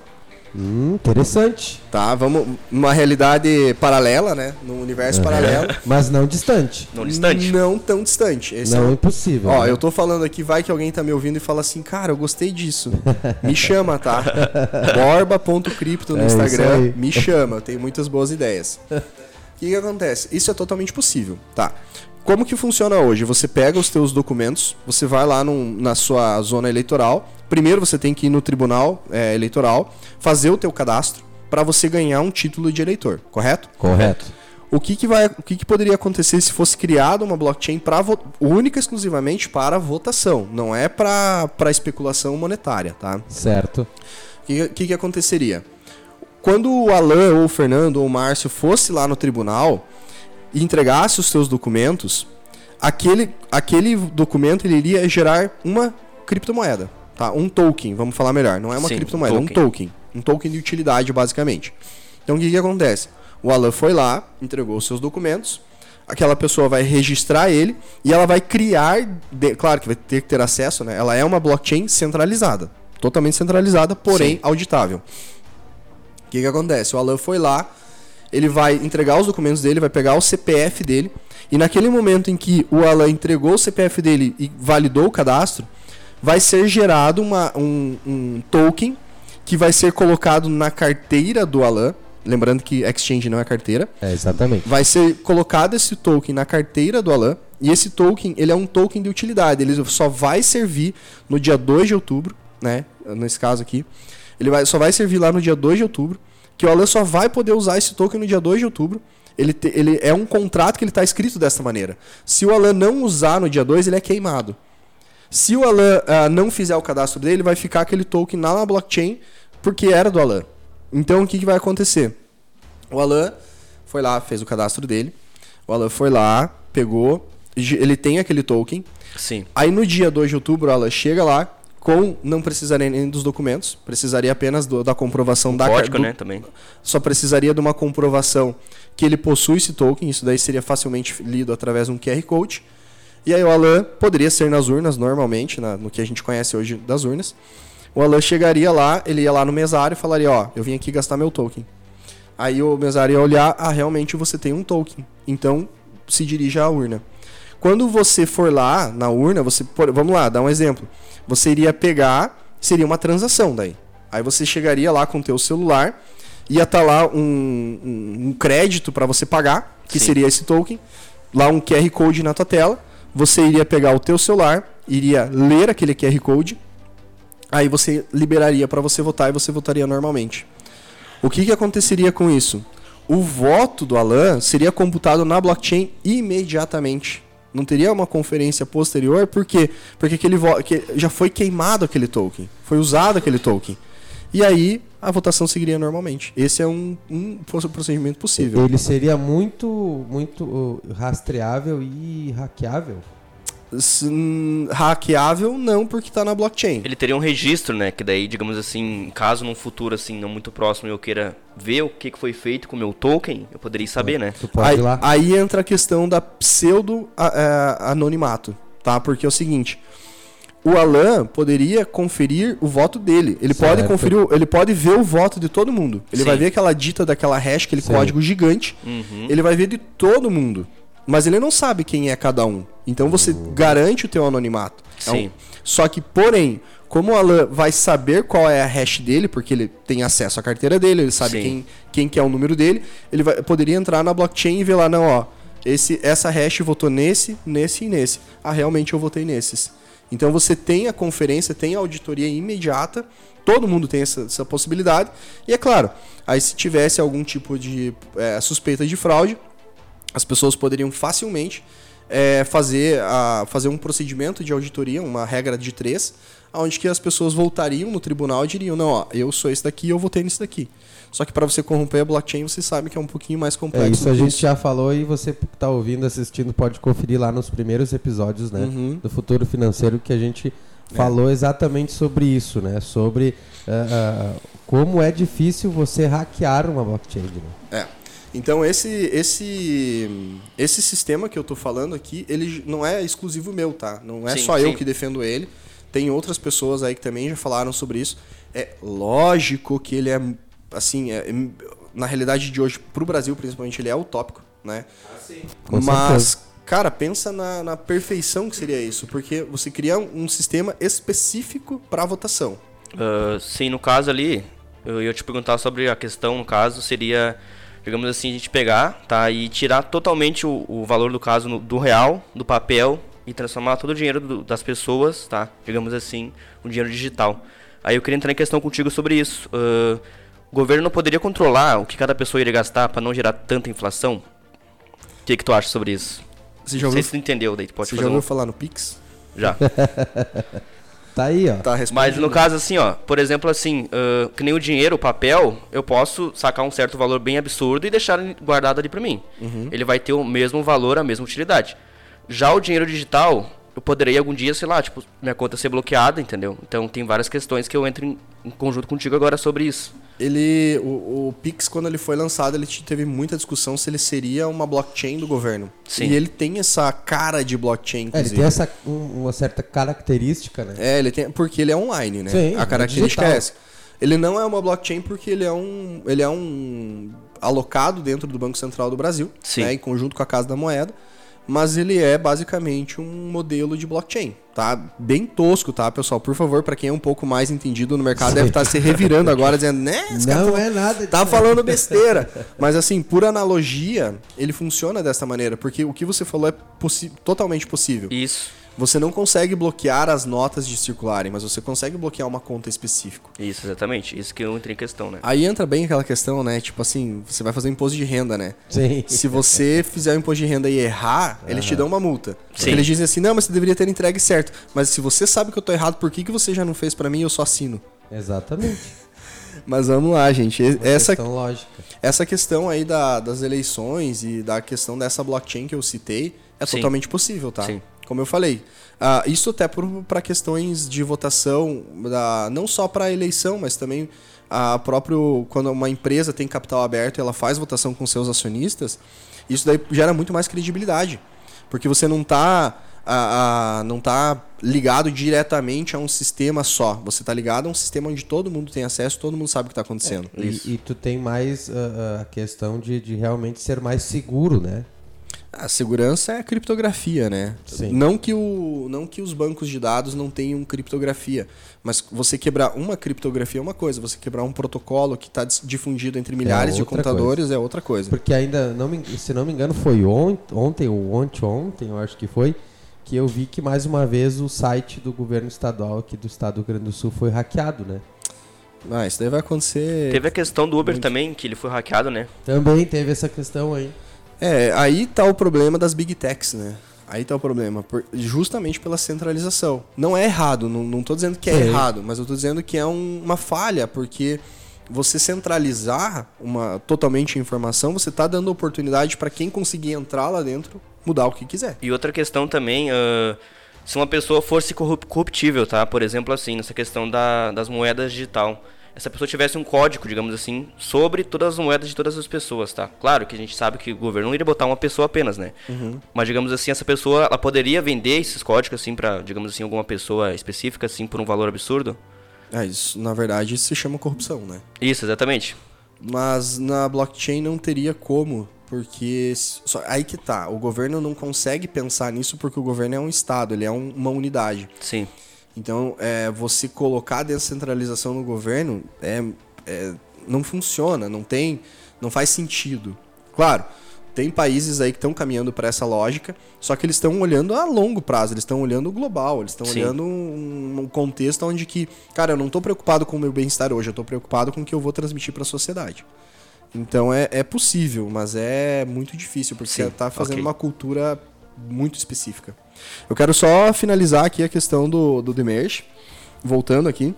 Hum, interessante. Tá, vamos numa realidade paralela, né? Num universo paralelo. Mas não distante. Não distante. Não tão distante. Esse é não o- impossível. Ó, né? eu tô falando aqui, vai que alguém tá me ouvindo e fala assim, cara, eu gostei disso. Me chama, tá? Borba.cripto no É Instagram, me chama, eu tenho muitas boas ideias. O que, que acontece? Isso é totalmente possível, tá? Como que funciona hoje? Você pega os teus documentos, você vai lá num- na sua zona eleitoral. Primeiro você tem que ir no tribunal é, eleitoral, fazer o teu cadastro para você ganhar um título de eleitor, correto? Correto. O que, que, vai, o que, que poderia acontecer se fosse criada uma blockchain vo- única e exclusivamente para votação? Não é para especulação monetária, tá? Certo. O que, que, que aconteceria? Quando o Alan, ou o Fernando, ou o Márcio fosse lá no tribunal e entregasse os seus documentos, aquele, aquele documento ele iria gerar uma criptomoeda, tá? Um token, vamos falar melhor. Não é uma Sim, criptomoeda, é um token. token. Um token de utilidade, basicamente. Então o que, que acontece? O Alan foi lá, entregou os seus documentos, aquela pessoa vai registrar ele e ela vai criar, de- claro que vai ter que ter acesso, né? Ela é uma blockchain centralizada, totalmente centralizada, porém Sim. auditável. O que, que acontece? O Alan foi lá, ele vai entregar os documentos dele, vai pegar o CPF dele, e naquele momento em que o Alan entregou o CPF dele e validou o cadastro, vai ser gerado uma- um, um token que vai ser colocado na carteira do Alan. Lembrando que exchange não é carteira. É, exatamente. Vai ser colocado esse token na carteira do Alan. E esse token, ele é um token de utilidade. Ele só vai servir no dia 2 de outubro, né? Nesse caso aqui. Ele vai, só vai servir lá no dia 2 de outubro. Que o Alan só vai poder usar esse token no dia 2 de outubro. Ele, te- ele é um contrato que ele está escrito dessa maneira. Se o Alan não usar no dia 2, ele é queimado. Se o Alan ah, não fizer o cadastro dele, vai ficar aquele token lá na blockchain porque era do Alan. Então o que, que vai acontecer? O Alan foi lá, fez o cadastro dele. O Alan foi lá, pegou, ele tem aquele token. Sim. Aí no dia 2 de outubro, o Alan chega lá com não precisaria nem dos documentos, precisaria apenas do- da comprovação da car- Código, do- né, também. só precisaria de uma comprovação que ele possui esse token, isso daí seria facilmente lido através de um QR Code. E aí o Alan poderia ser nas urnas normalmente, na- no que a gente conhece hoje das urnas. O Alan chegaria lá, ele ia lá no mesário e falaria, ó, eu vim aqui gastar meu token. Aí o mesário ia olhar, ah, realmente você tem um token. Então, se dirija à urna. Quando você for lá na urna, você, vamos lá, dar um exemplo. Você iria pegar, seria uma transação daí. Aí você chegaria lá com o teu celular, ia estar tá lá um, um, um crédito para você pagar, que Sim. seria esse token, lá um QR Code na tua tela, você iria pegar o teu celular, iria ler aquele QR Code, aí você liberaria para você votar e você votaria normalmente. O que, que aconteceria com isso? O voto do Alan seria computado na blockchain imediatamente. Não teria uma conferência posterior, por quê? Porque aquele que já foi queimado aquele token, foi usado aquele token. E aí a votação seguiria normalmente. Esse é um, um procedimento possível. Ele seria muito, muito uh, rastreável e hackeável? Hackeável não porque está na blockchain. Ele teria um registro, né? Que daí, digamos assim, caso num futuro assim não muito próximo eu queira ver o que, foi feito com o meu token, eu poderia saber, né? Aí, aí, entra a questão da pseudo é, anonimato, tá? Porque é o seguinte, o Alan poderia conferir o voto dele. Ele certo. pode conferir, ele pode ver o voto de todo mundo. Ele Sim. vai ver aquela dita daquela hash, aquele Sim. código gigante. Uhum. Ele vai ver de todo mundo. Mas ele não sabe quem é cada um. Então você uhum. garante o teu anonimato. Sim. Então, só que, porém, como o Alan vai saber qual é a hash dele, porque ele tem acesso à carteira dele, ele sabe quem, quem que é o número dele, ele vai, poderia entrar na blockchain e ver lá, não, ó, esse, essa hash votou nesse, nesse e nesse. Ah, realmente eu votei nesses. Então você tem a conferência, tem a auditoria imediata, todo mundo tem essa, essa possibilidade. E é claro, aí se tivesse algum tipo de é, suspeita de fraude, as pessoas poderiam facilmente é, fazer, a, fazer um procedimento de auditoria, uma regra de três, onde que as pessoas voltariam no tribunal e diriam, não, ó, eu sou esse daqui, eu votei nesse daqui. Só que para você corromper a blockchain, você sabe que é um pouquinho mais complexo. É, isso a gente isso. já falou e você que está ouvindo, assistindo, pode conferir lá nos primeiros episódios né, uhum. do Futuro Financeiro que a gente é. falou exatamente sobre isso, né? Sobre uh, uh, como é difícil você hackear uma blockchain. Né? É. Então esse esse esse sistema que eu estou falando aqui, ele não é exclusivo meu, tá? Não é sim, só sim. eu que defendo ele. Tem outras pessoas aí que também já falaram sobre isso. É lógico que ele é assim, é, na realidade de hoje para o Brasil principalmente ele é utópico, né? Ah, sim. Com Mas certeza. Cara, pensa na, na, perfeição que seria isso, porque você cria um, um sistema específico para votação. Uh, sim, no caso ali, eu ia te perguntar sobre a questão, no caso, seria digamos assim, a gente pegar, tá? E tirar totalmente o, o valor do caso no, do real, do papel e transformar todo o dinheiro do, das pessoas, tá? Digamos assim, um dinheiro digital. Aí eu queria entrar em questão contigo sobre isso. Uh, o governo não poderia controlar o que cada pessoa iria gastar para não gerar tanta inflação? O que, que tu acha sobre isso? Você já ouviu... Não sei se tu entendeu, daí tu pode Você já ouviu um... falar no Pix? Já. Tá aí, ó. Tá Mas no caso, assim, ó, por exemplo, assim, uh, que nem o dinheiro, o papel, eu posso sacar um certo valor bem absurdo e deixar guardado ali pra mim. Uhum. Ele vai ter o mesmo valor, a mesma utilidade. Já o dinheiro digital, eu poderei algum dia, sei lá, tipo, minha conta ser bloqueada, entendeu? Então tem várias questões que eu entro em, em conjunto contigo agora sobre isso. Ele o, o, Pix quando ele foi lançado ele teve muita discussão se ele seria uma blockchain do governo. Sim. e ele tem essa cara de blockchain é, ele tem essa um, uma certa característica né? É ele tem porque ele é online né? Sim, a característica é, é essa. Ele não é uma blockchain porque ele é um ele é um alocado dentro do Banco Central do Brasil né, em conjunto com a Casa da Moeda mas ele é basicamente um modelo de blockchain, tá? Bem tosco, tá, pessoal? Por favor, para quem é um pouco mais entendido no mercado, Sim. deve estar tá se revirando agora, dizendo, né? Não tá, é nada. Tá falando besteira. Mas assim, por analogia, ele funciona dessa maneira, porque o que você falou é possi totalmente possível. Isso. Você não consegue bloquear as notas de circularem, mas você consegue bloquear uma conta específica. Isso, exatamente. Isso que eu entrei em questão, né? Aí entra bem aquela questão, né? Tipo assim, você vai fazer imposto de renda, né? Sim. Se você fizer o imposto de renda e errar, uhum. eles te dão uma multa. Sim. Eles dizem assim, não, mas você deveria ter entregue certo. Mas se você sabe que eu tô errado, por que, que você já não fez para mim e eu só assino? Exatamente. Mas vamos lá, gente. Uma essa questão lógica. Essa questão aí da, das eleições e da questão dessa blockchain que eu citei é Sim. totalmente possível, tá? Sim. Como eu falei, uh, isso até para questões de votação, da, não só para eleição, mas também a próprio quando uma empresa tem capital aberto, e ela faz votação com seus acionistas, isso daí gera muito mais credibilidade, porque você não está a, a, não tá ligado diretamente a um sistema só. Você tá ligado a um sistema onde todo mundo tem acesso, todo mundo sabe o que está acontecendo. É, e, e, tu tem mais uh, a questão de, de realmente ser mais seguro, né? A segurança é a criptografia, né? Sim. Não que, o, não que os bancos de dados não tenham criptografia, mas você quebrar uma criptografia é uma coisa, você quebrar um protocolo que está difundido entre milhares é de computadores coisa. é outra coisa. Porque ainda, não me, se não me engano, foi ontem ou ontem, ontem, eu acho que foi, que eu vi que mais uma vez o site do governo estadual aqui do estado do Rio Grande do Sul foi hackeado, né? Ah, isso daí vai acontecer. Teve a questão do Uber muito... também, que ele foi hackeado, né? Também teve essa questão aí. É, aí tá o problema das big techs, né? Aí tá o problema, por, justamente pela centralização. Não é errado, não, não tô dizendo que é, é. errado, mas eu tô dizendo que é um, uma falha, porque você centralizar uma totalmente informação, você tá dando oportunidade para quem conseguir entrar lá dentro mudar o que quiser. E outra questão também, uh, se uma pessoa fosse corruptível, tá? Por exemplo, assim, nessa questão da, das moedas digital essa pessoa tivesse um código, digamos assim, sobre todas as moedas de todas as pessoas, tá? Claro que a gente sabe que o governo não iria botar uma pessoa apenas, né? Uhum. Mas digamos assim, essa pessoa, ela poderia vender esses códigos assim para, digamos assim, alguma pessoa específica assim por um valor absurdo? É, isso, na verdade, isso se chama corrupção, né? Isso, exatamente. Mas na blockchain não teria como, porque só, aí que tá, o governo não consegue pensar nisso porque o governo é um estado, ele é um, uma unidade. Sim. Então, é, você colocar a descentralização no governo é, é, não funciona, não tem, não faz sentido. Claro, tem países aí que estão caminhando para essa lógica, só que eles estão olhando a longo prazo, eles estão olhando o global, eles estão olhando um, um, contexto onde que, cara, eu não estou preocupado com o meu bem-estar hoje, eu estou preocupado com o que eu vou transmitir para a sociedade. Então é, é possível, mas é muito difícil, porque está fazendo okay. uma cultura muito específica. Eu quero só finalizar aqui a questão do, do Demerge, voltando aqui.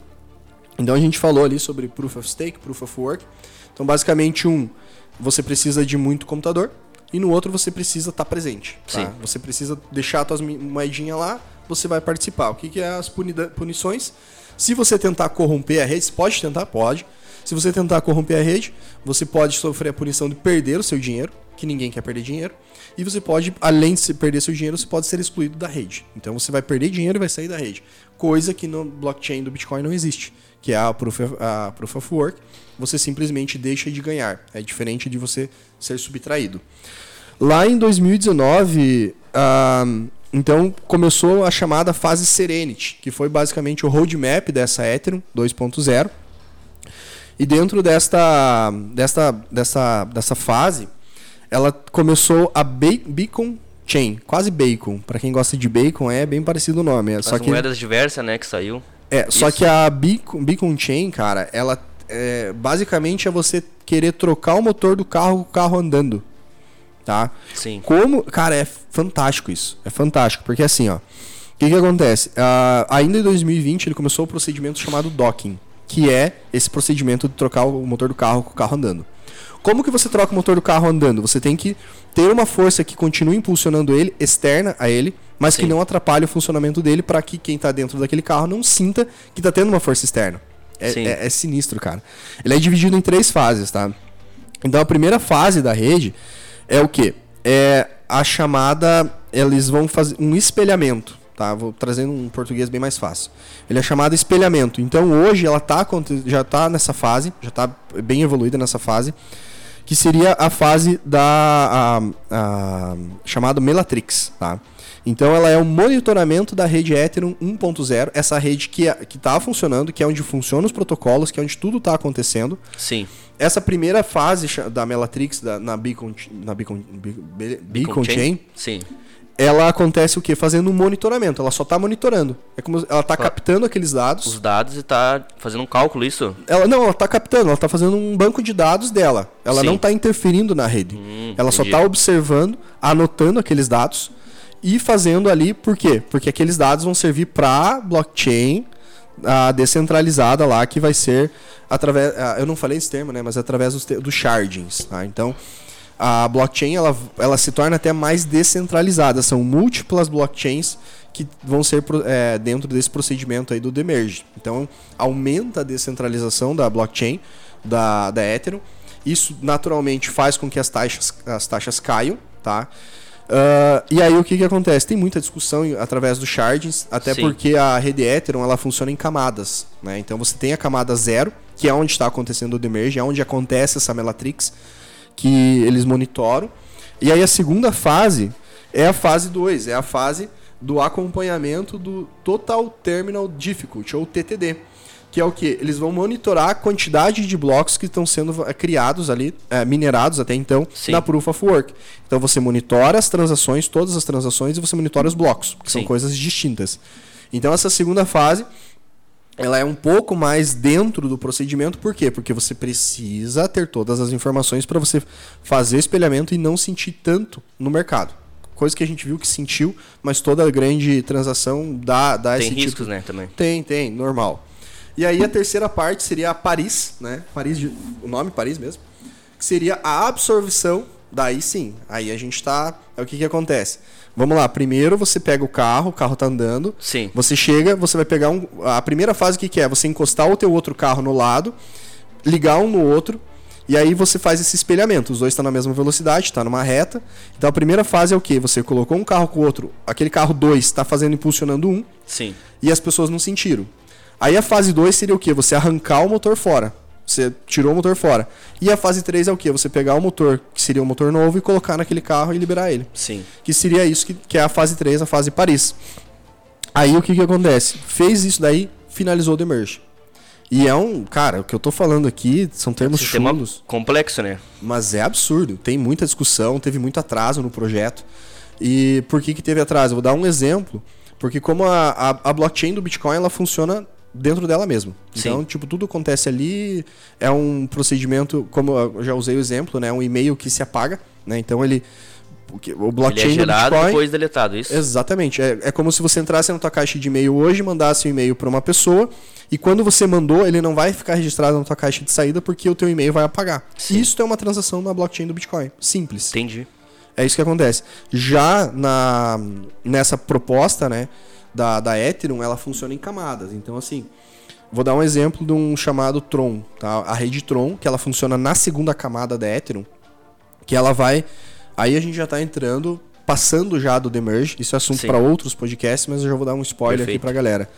Então a gente falou ali sobre Proof of Stake, Proof of Work. Então basicamente um, você precisa de muito computador e no outro você precisa estar tá presente. Tá? Sim. Você precisa deixar suas moedinhas lá, você vai participar. O que, que é as punições? Se você tentar corromper a rede, você pode tentar? Pode. Se você tentar corromper a rede, você pode sofrer a punição de perder o seu dinheiro, que ninguém quer perder dinheiro. E você pode, além de perder seu dinheiro, você pode ser excluído da rede. Então você vai perder dinheiro e vai sair da rede. Coisa que no blockchain do Bitcoin não existe, que é a Proof of, a proof of Work. Você simplesmente deixa de ganhar. É diferente de você ser subtraído. Lá em 2019, uh, então começou a chamada fase Serenity, que foi basicamente o roadmap dessa Ethereum 2.0. E dentro desta, desta, dessa, dessa fase, ela começou a Beacon Chain, quase Bacon. Para quem gosta de bacon, é bem parecido o nome. É, As só que, moedas diversas, né, que saiu. É, Isso. só que a Beacon, Beacon Chain, cara, ela é, basicamente é você querer trocar o motor do carro com o carro andando. Tá? Sim. Como, cara, é fantástico isso. É fantástico, porque assim, ó. O que, que acontece? Uh, ainda em 2020 ele começou o procedimento chamado docking, que é esse procedimento de trocar o motor do carro com o carro andando. Como que você troca o motor do carro andando? Você tem que ter uma força que continue impulsionando ele, externa a ele, mas Sim. que não atrapalhe o funcionamento dele para que quem está dentro daquele carro não sinta que está tendo uma força externa. É, é, é, sinistro, cara. Ele é dividido em três fases, tá? Então a primeira fase da rede é o que? É a chamada. Eles vão fazer um espelhamento. Tá? Vou trazendo um português bem mais fácil. Ele é chamado espelhamento. Então hoje ela tá, já está nessa fase, já está bem evoluída nessa fase que seria a fase da a, a, chamada Melatrix, tá? Então ela é o monitoramento da rede Ethereum 1.0, essa rede que é, que está funcionando, que é onde funcionam os protocolos, que é onde tudo está acontecendo. Sim. Essa primeira fase da Melatrix da, na Beacon na Beacon, Beacon, Beacon Chain, Chain, Sim ela acontece o quê? Fazendo um monitoramento. Ela só está monitorando. É como ela está captando aqueles dados. Os dados e está fazendo um cálculo, isso? Ela não, ela está captando, ela está fazendo um banco de dados dela. Ela Sim. não está interferindo na rede. Hum, ela entendi. só está observando, anotando aqueles dados e fazendo ali, por quê? Porque aqueles dados vão servir para blockchain a descentralizada lá que vai ser através, eu não falei esse termo, né, mas através dos, dos shardings, tá? Então, a blockchain ela, ela se torna até mais descentralizada. São múltiplas blockchains que vão ser é, dentro desse procedimento aí do demerge. Então, aumenta a descentralização da blockchain, da, da Ethereum. Isso naturalmente faz com que as taxas, as taxas caiam, tá? Uh, e aí o que, que acontece? Tem muita discussão através do shardings, até Sim. porque a rede Ethereum ela funciona em camadas. Né? Então você tem a camada zero, que é onde está acontecendo o demerge, é onde acontece essa Melatrix, que eles monitoram. E aí a segunda fase é a fase 2, é a fase do acompanhamento do Total Terminal Difficulty, ou TTD que é o que? Eles vão monitorar a quantidade de blocos que estão sendo criados ali, é, minerados até então, Sim. na Proof of Work. Então você monitora as transações, todas as transações, e você monitora os blocos, que Sim. são coisas distintas. Então essa segunda fase, ela é um pouco mais dentro do procedimento, por quê? Porque você precisa ter todas as informações para você fazer o espelhamento e não sentir tanto no mercado coisa que a gente viu que sentiu, mas toda grande transação dá, dá tem esse riscos, tipo... né, também. Tem, tem, normal. E aí a terceira parte seria a Paris, né? Paris, de, o nome Paris mesmo, que seria a absorção. Daí sim, aí a gente tá. É o que que acontece? Vamos lá, primeiro você pega o carro, o carro tá andando. Sim. Você chega, você vai pegar um. A primeira fase o que, que é? Você encostar o teu outro carro no lado, ligar um no outro, e aí você faz esse espelhamento. Os dois estão na mesma velocidade, está numa reta. Então a primeira fase é o que? Você colocou um carro com o outro, aquele carro 2 está fazendo impulsionando um. Sim. E as pessoas não sentiram. Aí a fase 2 seria o quê? Você arrancar o motor fora. Você tirou o motor fora. E a fase 3 é o quê? Você pegar o motor, que seria um motor novo, e colocar naquele carro e liberar ele. Sim. Que seria isso que, que é a fase 3, a fase Paris. Aí o que, que acontece? Fez isso daí, finalizou o demerge. E é um. Cara, o que eu tô falando aqui são termos um chulos. complexo, né? Mas é absurdo. Tem muita discussão, teve muito atraso no projeto. E por que, que teve atraso? Eu vou dar um exemplo. Porque como a, a, a blockchain do Bitcoin ela funciona dentro dela mesmo. Então, Sim. tipo, tudo acontece ali, é um procedimento, como eu já usei o exemplo, né, um e-mail que se apaga, né? Então ele o blockchain ele é gerado do Bitcoin, depois deletado, isso? Exatamente. É, é como se você entrasse na tua caixa de e-mail hoje, mandasse um e-mail para uma pessoa e quando você mandou, ele não vai ficar registrado na tua caixa de saída porque o teu e-mail vai apagar. Sim. Isso é uma transação na blockchain do Bitcoin. Simples. Entendi. É isso que acontece. Já na nessa proposta, né, da, da Ethereum, ela funciona em camadas. Então, assim, vou dar um exemplo de um chamado Tron, tá? A rede Tron, que ela funciona na segunda camada da Ethereum, que ela vai... Aí a gente já está entrando, passando já do Demerge, isso é assunto para outros podcasts, mas eu já vou dar um spoiler Perfeito. aqui para a galera.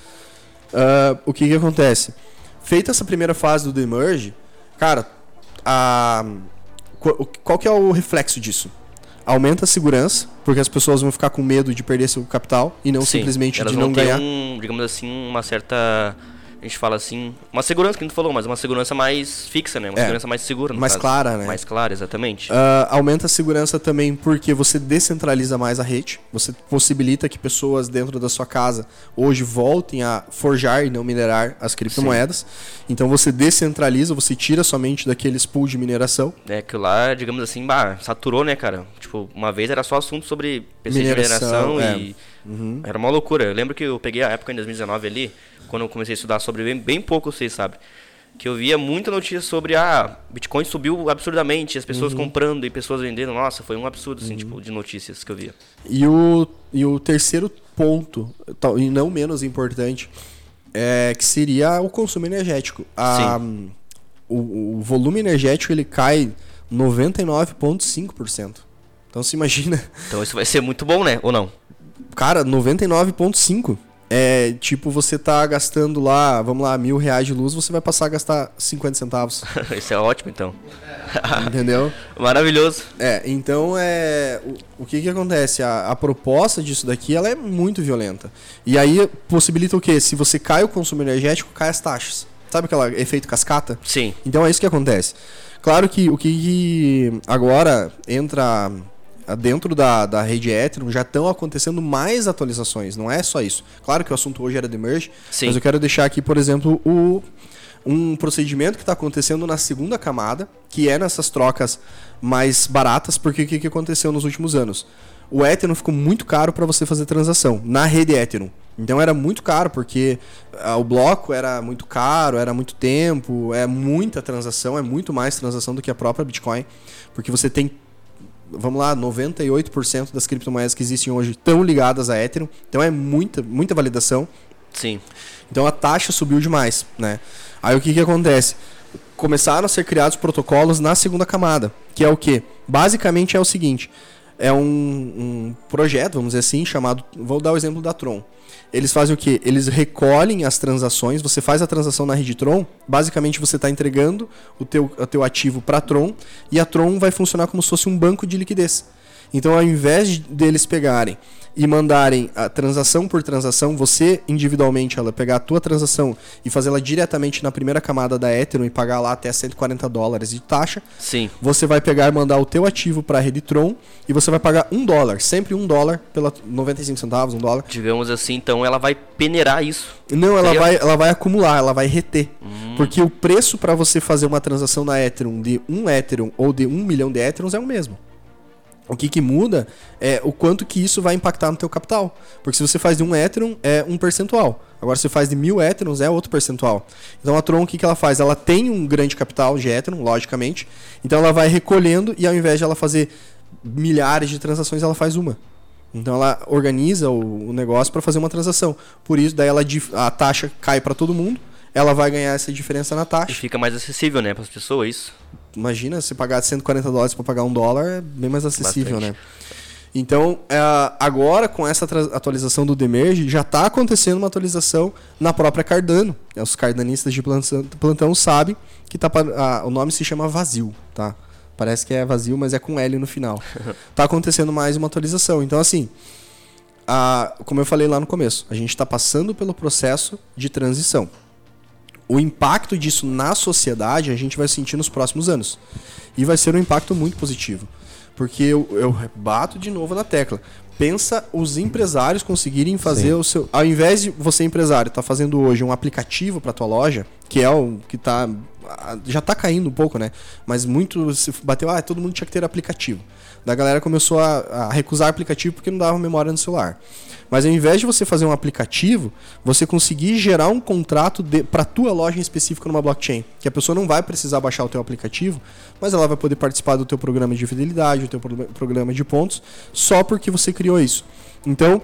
Uh, o que que acontece? Feita essa primeira fase do Demerge, cara, a... qual que é o reflexo disso? Aumenta a segurança, porque as pessoas vão ficar com medo de perder seu capital e não Sim, simplesmente de não ganhar. Um, digamos assim, uma certa a gente fala assim, uma segurança que a gente falou, mas uma segurança mais fixa, né? Uma é, segurança mais segura, Mais caso. clara, né? Mais clara, exatamente. Uh, aumenta a segurança também porque você descentraliza mais a rede, você possibilita que pessoas dentro da sua casa hoje voltem a forjar e não minerar as criptomoedas. Sim. Então você descentraliza, você tira somente daqueles pools de mineração. É que lá, digamos assim, bah, saturou, né, cara? Tipo, uma vez era só assunto sobre PC mineração, de mineração é. e uhum. era uma loucura. Eu lembro que eu peguei a época em 2019 ali, quando eu comecei a estudar sobre bem, bem pouco, vocês sabem. Que eu via muita notícia sobre ah, Bitcoin subiu absurdamente, as pessoas uhum. comprando e pessoas vendendo. Nossa, foi um absurdo assim, uhum. tipo, de notícias que eu via. E o, e o terceiro ponto, e não menos importante, é que seria o consumo energético. A, Sim. O, o volume energético ele cai 99,5%. Então se imagina. Então isso vai ser muito bom, né? Ou não? Cara, 99,5%. É tipo, você tá gastando lá, vamos lá, mil reais de luz, você vai passar a gastar 50 centavos. Isso é ótimo, então. Entendeu? Maravilhoso. É, então é. O, o que que acontece? A, a proposta disso daqui ela é muito violenta. E aí possibilita o quê? Se você cai o consumo energético, cai as taxas. Sabe aquele efeito cascata? Sim. Então é isso que acontece. Claro que o que agora entra dentro da, da rede Ethereum já estão acontecendo mais atualizações, não é só isso. Claro que o assunto hoje era de merge, Sim. mas eu quero deixar aqui, por exemplo, o, um procedimento que está acontecendo na segunda camada, que é nessas trocas mais baratas, porque o que, que aconteceu nos últimos anos? O Ethereum ficou muito caro para você fazer transação na rede Ethereum. Então era muito caro, porque ah, o bloco era muito caro, era muito tempo, é muita transação, é muito mais transação do que a própria Bitcoin, porque você tem vamos lá, 98% das criptomoedas que existem hoje estão ligadas a Ethereum. Então é muita, muita validação. Sim. Então a taxa subiu demais, né? Aí o que que acontece? Começaram a ser criados protocolos na segunda camada, que é o que? Basicamente é o seguinte: é um, um projeto, vamos dizer assim, chamado. Vou dar o exemplo da Tron. Eles fazem o quê? Eles recolhem as transações, você faz a transação na rede Tron, basicamente você está entregando o teu, o teu ativo para a Tron e a Tron vai funcionar como se fosse um banco de liquidez. Então, ao invés deles pegarem e mandarem a transação por transação, você individualmente ela pegar a tua transação e fazê-la diretamente na primeira camada da Ethereum e pagar lá até 140 dólares de taxa. Sim. Você vai pegar e mandar o teu ativo para a rede Tron e você vai pagar um dólar, sempre um dólar pela 95 centavos, um dólar. Digamos assim, então ela vai peneirar isso. Não, ela vai, ela vai acumular, ela vai reter. Hum. Porque o preço para você fazer uma transação na Ethereum de um Ethereum ou de um milhão de Ethereums é o mesmo. O que, que muda é o quanto que isso vai impactar no teu capital. Porque se você faz de um Ethereum, é um percentual. Agora, se você faz de mil Ethereums, é outro percentual. Então, a Tron, o que, que ela faz? Ela tem um grande capital de Ethereum, logicamente. Então, ela vai recolhendo e ao invés de ela fazer milhares de transações, ela faz uma. Então, ela organiza o, negócio para fazer uma transação. Por isso, daí ela, a taxa cai para todo mundo. Ela vai ganhar essa diferença na taxa. E fica mais acessível, né, para as pessoas, isso. Imagina, se pagar 140 dólares para pagar um dólar, é bem mais acessível, Bastante. né? Então, é, agora com essa atualização do Demerge, já está acontecendo uma atualização na própria Cardano. Os cardanistas de plantão sabem que tá, o nome se chama Vazio, tá? Parece que é vazio, mas é com L no final. Está acontecendo mais uma atualização. Então, assim, a, como eu falei lá no começo, a gente está passando pelo processo de transição o impacto disso na sociedade a gente vai sentir nos próximos anos. E vai ser um impacto muito positivo. Porque eu, eu bato de novo na tecla. Pensa os empresários conseguirem fazer Sim. o seu. Ao invés de você, empresário, estar tá fazendo hoje um aplicativo para tua loja, que é o que está já está caindo um pouco, né? Mas muito se bateu, ah, todo mundo tinha que ter aplicativo. Da galera começou a, a recusar aplicativo porque não dava memória no celular. Mas ao invés de você fazer um aplicativo, você conseguir gerar um contrato para tua loja em específico numa blockchain, que a pessoa não vai precisar baixar o teu aplicativo, mas ela vai poder participar do teu programa de fidelidade, do teu programa de pontos, só porque você criou isso. Então,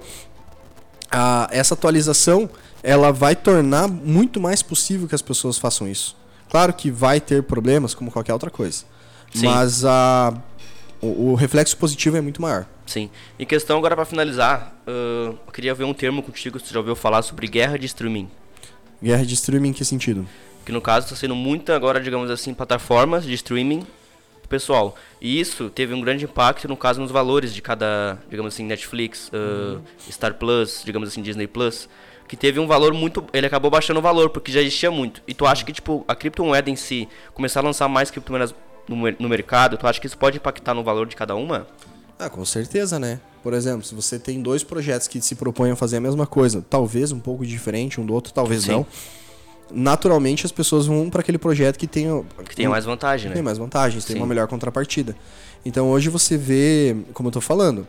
a, essa atualização ela vai tornar muito mais possível que as pessoas façam isso. Claro que vai ter problemas, como qualquer outra coisa. Sim. Mas a, o, o reflexo positivo é muito maior. Sim. Em questão, agora para finalizar, uh, eu queria ver um termo contigo, você já ouviu falar sobre guerra de streaming. Guerra de streaming em que sentido? Que no caso está sendo muita agora, digamos assim, plataformas de streaming pessoal. E isso teve um grande impacto, no caso, nos valores de cada, digamos assim, Netflix, uh, uhum. Star Plus, digamos assim, Disney Plus. Que teve um valor muito. Ele acabou baixando o valor, porque já existia muito. E tu acha que, tipo, a criptomoeda em si começar a lançar mais criptomoedas no, no mercado, tu acha que isso pode impactar no valor de cada uma? Ah, com certeza, né? Por exemplo, se você tem dois projetos que se propõem a fazer a mesma coisa, talvez um pouco diferente um do outro, talvez Sim. não. Naturalmente as pessoas vão para aquele projeto que tenha que tenha mais vantagem, né? Tem mais vantagens, Sim. tem uma melhor contrapartida. Então hoje você vê, como eu tô falando,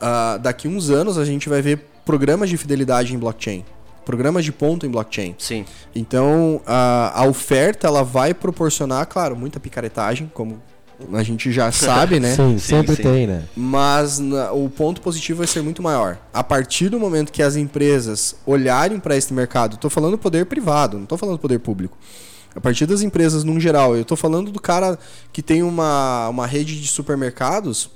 uh, daqui uns anos a gente vai ver programas de fidelidade em blockchain programas de ponto em blockchain. Sim. Então, a, a oferta ela vai proporcionar, claro, muita picaretagem, como a gente já sabe, né? Sim, sempre sim, tem, né? Mas na, o ponto positivo vai ser muito maior. A partir do momento que as empresas olharem para esse mercado, estou falando poder privado, não estou falando poder público. A partir das empresas num geral, eu estou falando do cara que tem uma, uma rede de supermercados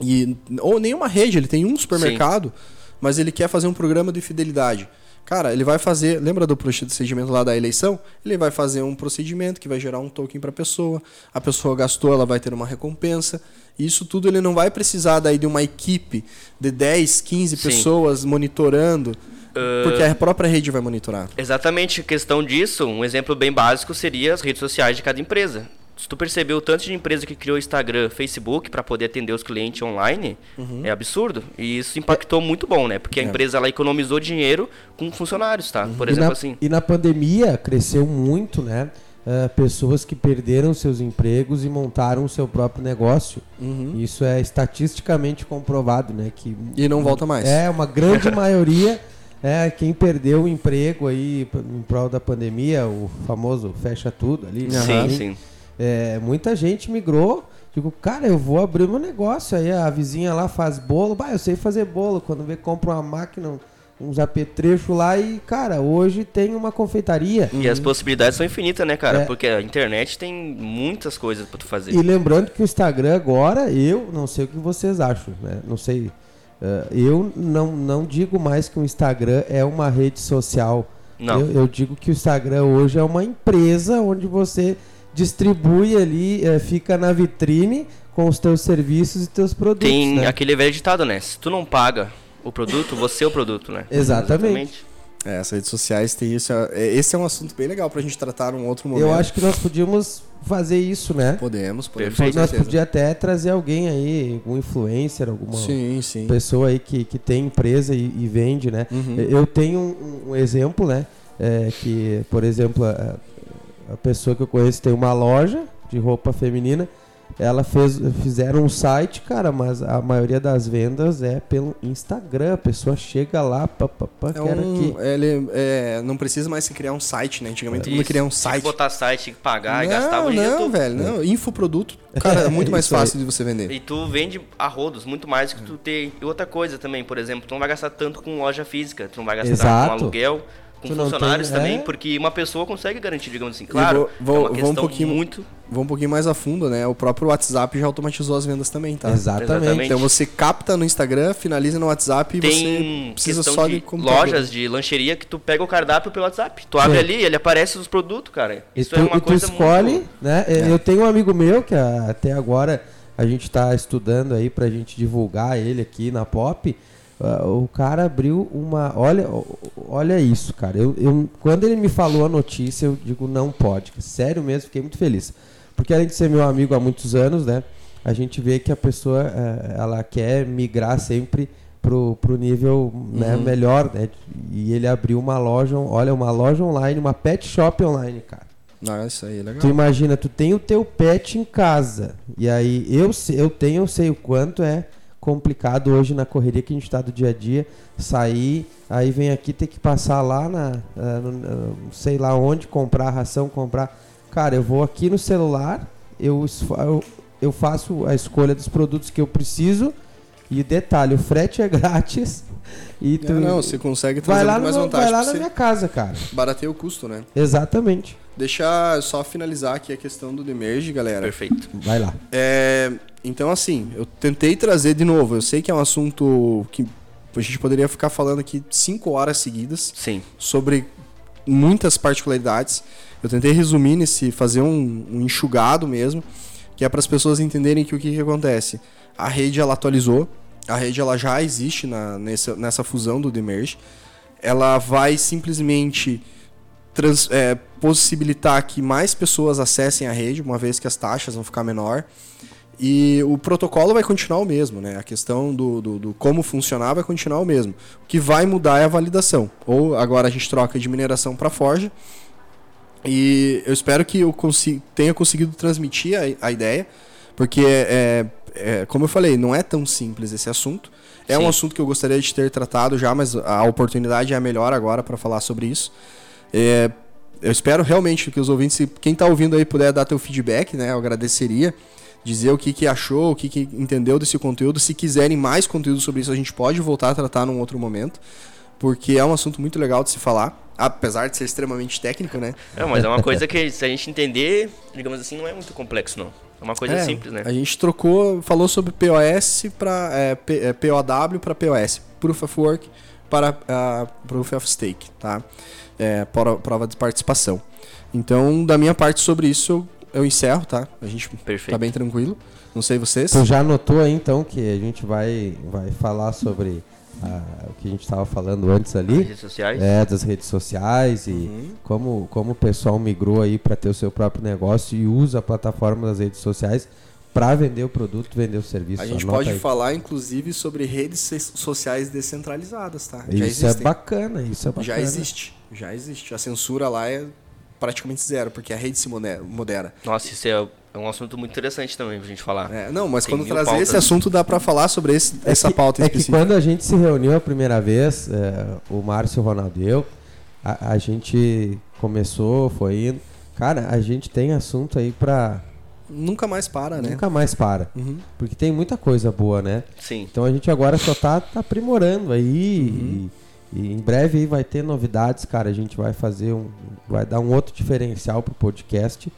e ou nenhuma rede, ele tem um supermercado, sim. mas ele quer fazer um programa de fidelidade. Cara, ele vai fazer. Lembra do procedimento lá da eleição? Ele vai fazer um procedimento que vai gerar um token para a pessoa. A pessoa gastou, ela vai ter uma recompensa. Isso tudo ele não vai precisar daí de uma equipe de 10, 15 Sim. pessoas monitorando. Uh, porque a própria rede vai monitorar. Exatamente, questão disso, um exemplo bem básico seria as redes sociais de cada empresa se tu percebeu o tanto de empresa que criou Instagram, Facebook para poder atender os clientes online, uhum. é absurdo. E isso impactou muito bom, né? Porque a é. empresa ela economizou dinheiro com funcionários, tá? Uhum. Por exemplo, e na, assim. E na pandemia cresceu muito, né? Uh, pessoas que perderam seus empregos e montaram o seu próprio negócio. Uhum. Isso é estatisticamente comprovado, né? Que e não volta mais. É, uma grande maioria é quem perdeu o emprego aí em prol da pandemia, o famoso fecha tudo ali. Né? Sim, sim. É, muita gente migrou. Digo, cara, eu vou abrir meu negócio. Aí a vizinha lá faz bolo. Bah, eu sei fazer bolo. Quando vê, compra uma máquina, uns apetrechos lá e, cara, hoje tem uma confeitaria. E as possibilidades são infinitas, né, cara? É. Porque a internet tem muitas coisas pra tu fazer. E lembrando que o Instagram agora, eu não sei o que vocês acham, né? Não sei. eh, eu não, não digo mais que o Instagram é uma rede social. Não. Eu, eu digo que o Instagram hoje é uma empresa onde você distribui ali, eh, fica na vitrine com os teus serviços e teus produtos. Tem né? aquele velho ditado, né? Se tu não paga o produto, você é o produto, né? Exatamente. É, as redes sociais têm isso. é- Esse é um assunto bem legal pra gente tratar num outro momento. Eu acho que nós podíamos fazer isso, né? Podemos, podemos. Perfeito. Nós podíamos até trazer alguém aí, algum influencer, alguma Sim, sim. pessoa aí que, que tem empresa e, e vende, né? Uhum. Eu tenho um, um exemplo, né? É, que, por exemplo, a, pessoa que eu conheço tem uma loja de roupa feminina. Ela fez, fizeram um site, cara, mas a maioria das vendas é pelo Instagram. A pessoa chega lá, pá, pá, pá, É quero um, aqui. ele, é, não precisa mais se criar um site, né? Antigamente todo mundo queria um Tinha site. que botar site, tinha que pagar e não, gastar hoje em dia não, tu- velho, não. Infoproduto, cara, é muito mais Isso aí. fácil de você vender. E tu vende a rodos, muito mais que tu ter. E outra coisa também, por exemplo, tu não vai gastar tanto com loja física, tu não vai gastar Exato. com aluguel, com Tu funcionários tem- também, é. porque uma pessoa consegue garantir, digamos assim. Claro, vou- vou- é uma vou um questão pouquinho- muito. Vou um pouquinho mais a fundo, né? O próprio WhatsApp já automatizou as vendas também, tá? Exatamente. Exatamente. Então você capta no Instagram, finaliza no WhatsApp e Tem você precisa questão só de, de lojas de lancheria que tu pega o cardápio pelo WhatsApp. Tu abre Sim. ali, ele aparece os produtos, cara. E Isso tu, é uma e tu coisa escolhe, muito... né? Eu tenho um amigo meu que até agora a gente está estudando aí pra gente divulgar ele aqui na Pop. Ah, o cara abriu uma. Olha, olha isso, cara. Eu, eu- quando ele me falou a notícia, eu digo, não pode. Sério mesmo, fiquei muito feliz. Porque além de ser meu amigo há muitos anos, né? A gente vê que a pessoa eh, ela quer migrar sempre pro, pro nível né, Uhum. melhor, né? E ele abriu uma loja, olha, uma loja online, uma pet shop online, cara. Não, isso aí é legal. Tu imagina, tu tem o teu pet em casa. E aí eu, eu tenho, eu sei o quanto é complicado hoje na correria que a gente tá do dia a dia, sair, aí vem aqui ter que passar lá na, ah, no- sei lá onde, comprar ração, comprar. Cara, eu vou aqui no celular, eu, eu, eu faço a escolha dos produtos que eu preciso. E detalhe, o frete é grátis. E tu Não, não, você consegue vai trazer lá, muito mais no, vantagem vai lá pra na você minha casa, cara. barateia o custo, né? Exatamente. Deixa eu só finalizar aqui a questão do Demerge, galera. Perfeito. Vai lá. É, então, assim, eu tentei trazer de novo. Eu sei que é um assunto que a gente poderia ficar falando aqui cinco horas seguidas Sim. sobre muitas particularidades. Eu tentei resumir nesse, fazer um, um enxugado mesmo, que é para as pessoas entenderem que o que, que acontece. A rede ela atualizou, a rede ela já existe na, nessa, nessa fusão do Demerge. Ela vai simplesmente trans- é, possibilitar que mais pessoas acessem a rede, uma vez que as taxas vão ficar menor. E o protocolo vai continuar o mesmo, né? A questão do, do, do como funcionar vai continuar o mesmo. O que vai mudar é a validação. Ou agora a gente troca de mineração para forja. E eu espero que eu consi tenha conseguido transmitir a, a ideia, porque, é, é, como eu falei, não é tão simples esse assunto. É Sim. um assunto que eu gostaria de ter tratado já, mas a oportunidade é a melhor agora para falar sobre isso. É, eu espero realmente que os ouvintes, se quem está ouvindo aí puder dar teu feedback, né, eu agradeceria. Dizer o que, que achou, o que, que entendeu desse conteúdo. Se quiserem mais conteúdo sobre isso, a gente pode voltar a tratar num outro momento. Porque é um assunto muito legal de se falar. Apesar de ser extremamente técnico, né? É, mas é uma coisa que, se a gente entender, digamos assim, não é muito complexo, não. É uma coisa É, simples, né? A gente trocou, falou sobre POS para é, P- é, POW para POS, Proof of Work para ah, Proof of Stake, tá? É, prova, de participação. Então, da minha parte sobre isso, eu, encerro, tá? A gente Perfeito. tá bem tranquilo. Não sei vocês. Tu já notou aí então que a gente vai, vai falar sobre ah, o que a gente estava falando antes ali? Redes sociais. É, das redes sociais e Uhum. como, como o pessoal migrou aí para ter o seu próprio negócio e usa a plataforma das redes sociais para vender o produto, vender o serviço. A gente Anota pode aí. falar, inclusive, sobre redes so- sociais descentralizadas, tá? Isso é bacana, isso é bacana. Já existe, já existe. A censura lá é praticamente zero, porque a rede se modera. Nossa, isso é, é um assunto muito interessante também pra gente falar. É, não, mas Tem quando trazer pautas. esse assunto dá pra falar sobre esse- É essa que- pauta É que específica. quando a gente se reuniu a primeira vez, é, o Márcio, o Ronaldo e eu, a, a gente começou, foi indo. Cara, a gente tem assunto aí pra. Nunca mais para, né? Nunca mais para. Uhum. Porque tem muita coisa boa, né? Sim. Então a gente agora só tá, tá aprimorando aí. Uhum. E em breve aí vai ter novidades, cara. A gente vai fazer um. Vai dar um outro diferencial pro podcast.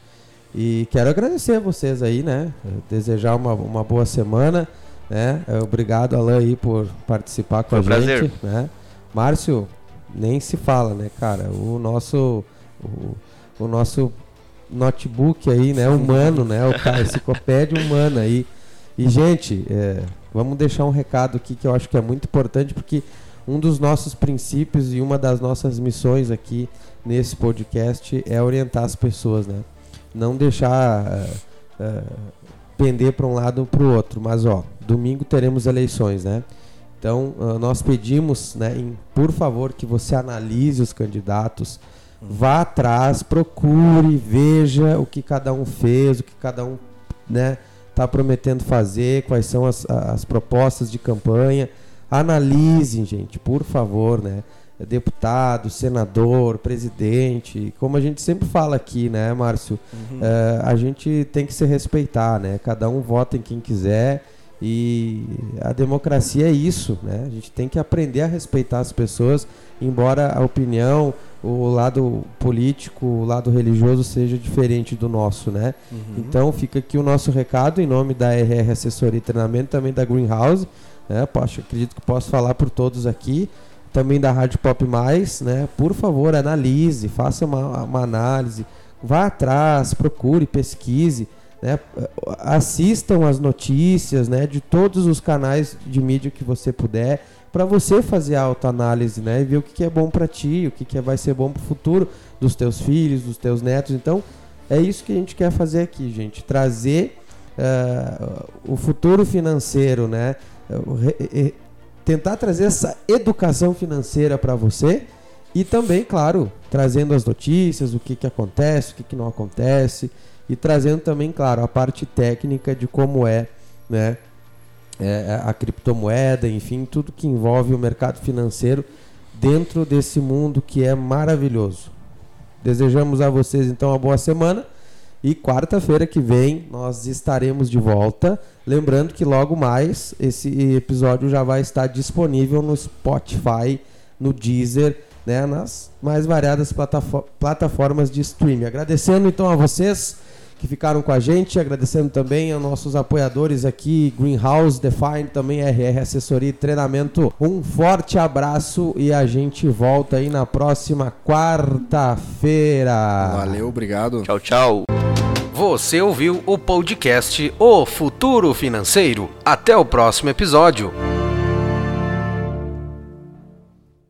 E quero agradecer a vocês aí, né? Desejar uma, uma boa semana. Né? Obrigado, Alan, aí, por participar com Foi a gente. Prazer. Né? Márcio, nem se fala, né, cara? O nosso. O, o nosso notebook aí, né? Humano, né? O cara, enciclopédia humana aí. E, gente, é, vamos deixar um recado aqui que eu acho que é muito importante, porque um dos nossos princípios e uma das nossas missões aqui nesse podcast é orientar as pessoas, né? Não deixar uh, uh, pender para um lado ou para o outro. Mas, ó, domingo teremos eleições, né? Então, uh, nós pedimos, né, em, por favor, que você analise os candidatos, vá atrás, procure, veja o que cada um fez, o que cada um, né, está prometendo fazer, quais são as, as propostas de campanha Analisem, gente, por favor, né? Deputado, senador, presidente, como a gente sempre fala aqui, né, Márcio? Uhum. Uh, a gente tem que se respeitar, né? Cada um vota em quem quiser e a democracia é isso, né? A gente tem que aprender a respeitar as pessoas, embora a opinião, o lado político, o lado religioso seja diferente do nosso, né? Uhum. Então fica aqui o nosso recado em nome da RR Assessoria e Treinamento, também da Greenhouse. Né? Posso, acredito que posso falar por todos aqui. Também da Rádio Pop Mais, né? Por favor, analise, faça uma, uma análise, vá atrás, procure, pesquise. Né? Assistam as notícias né, de todos os canais de mídia que você puder, para você fazer a autoanálise né, e ver o que, que é bom para ti, o que, que vai ser bom para o futuro dos teus filhos, dos teus netos. Então, é isso que a gente quer fazer aqui, gente. Trazer uh, o futuro financeiro, né? Tentar trazer essa educação financeira para você e também, claro, trazendo as notícias, o que, que acontece, o que, que não acontece e trazendo também, claro, a parte técnica de como é, né, é, a criptomoeda, enfim, tudo que envolve o mercado financeiro dentro desse mundo que é maravilhoso. Desejamos a vocês então uma boa semana e quarta-feira que vem nós estaremos de volta. Lembrando que logo mais esse episódio já vai estar disponível no Spotify, no Deezer, né, nas mais variadas plataformas de streaming. Agradecendo então a vocês que ficaram com a gente, agradecendo também aos nossos apoiadores aqui, Greenhouse, Define, também RR Assessoria e Treinamento. Um forte abraço e a gente volta aí na próxima quarta-feira. Valeu, obrigado. Tchau, tchau. Você ouviu o podcast O Futuro Financeiro. Até o próximo episódio.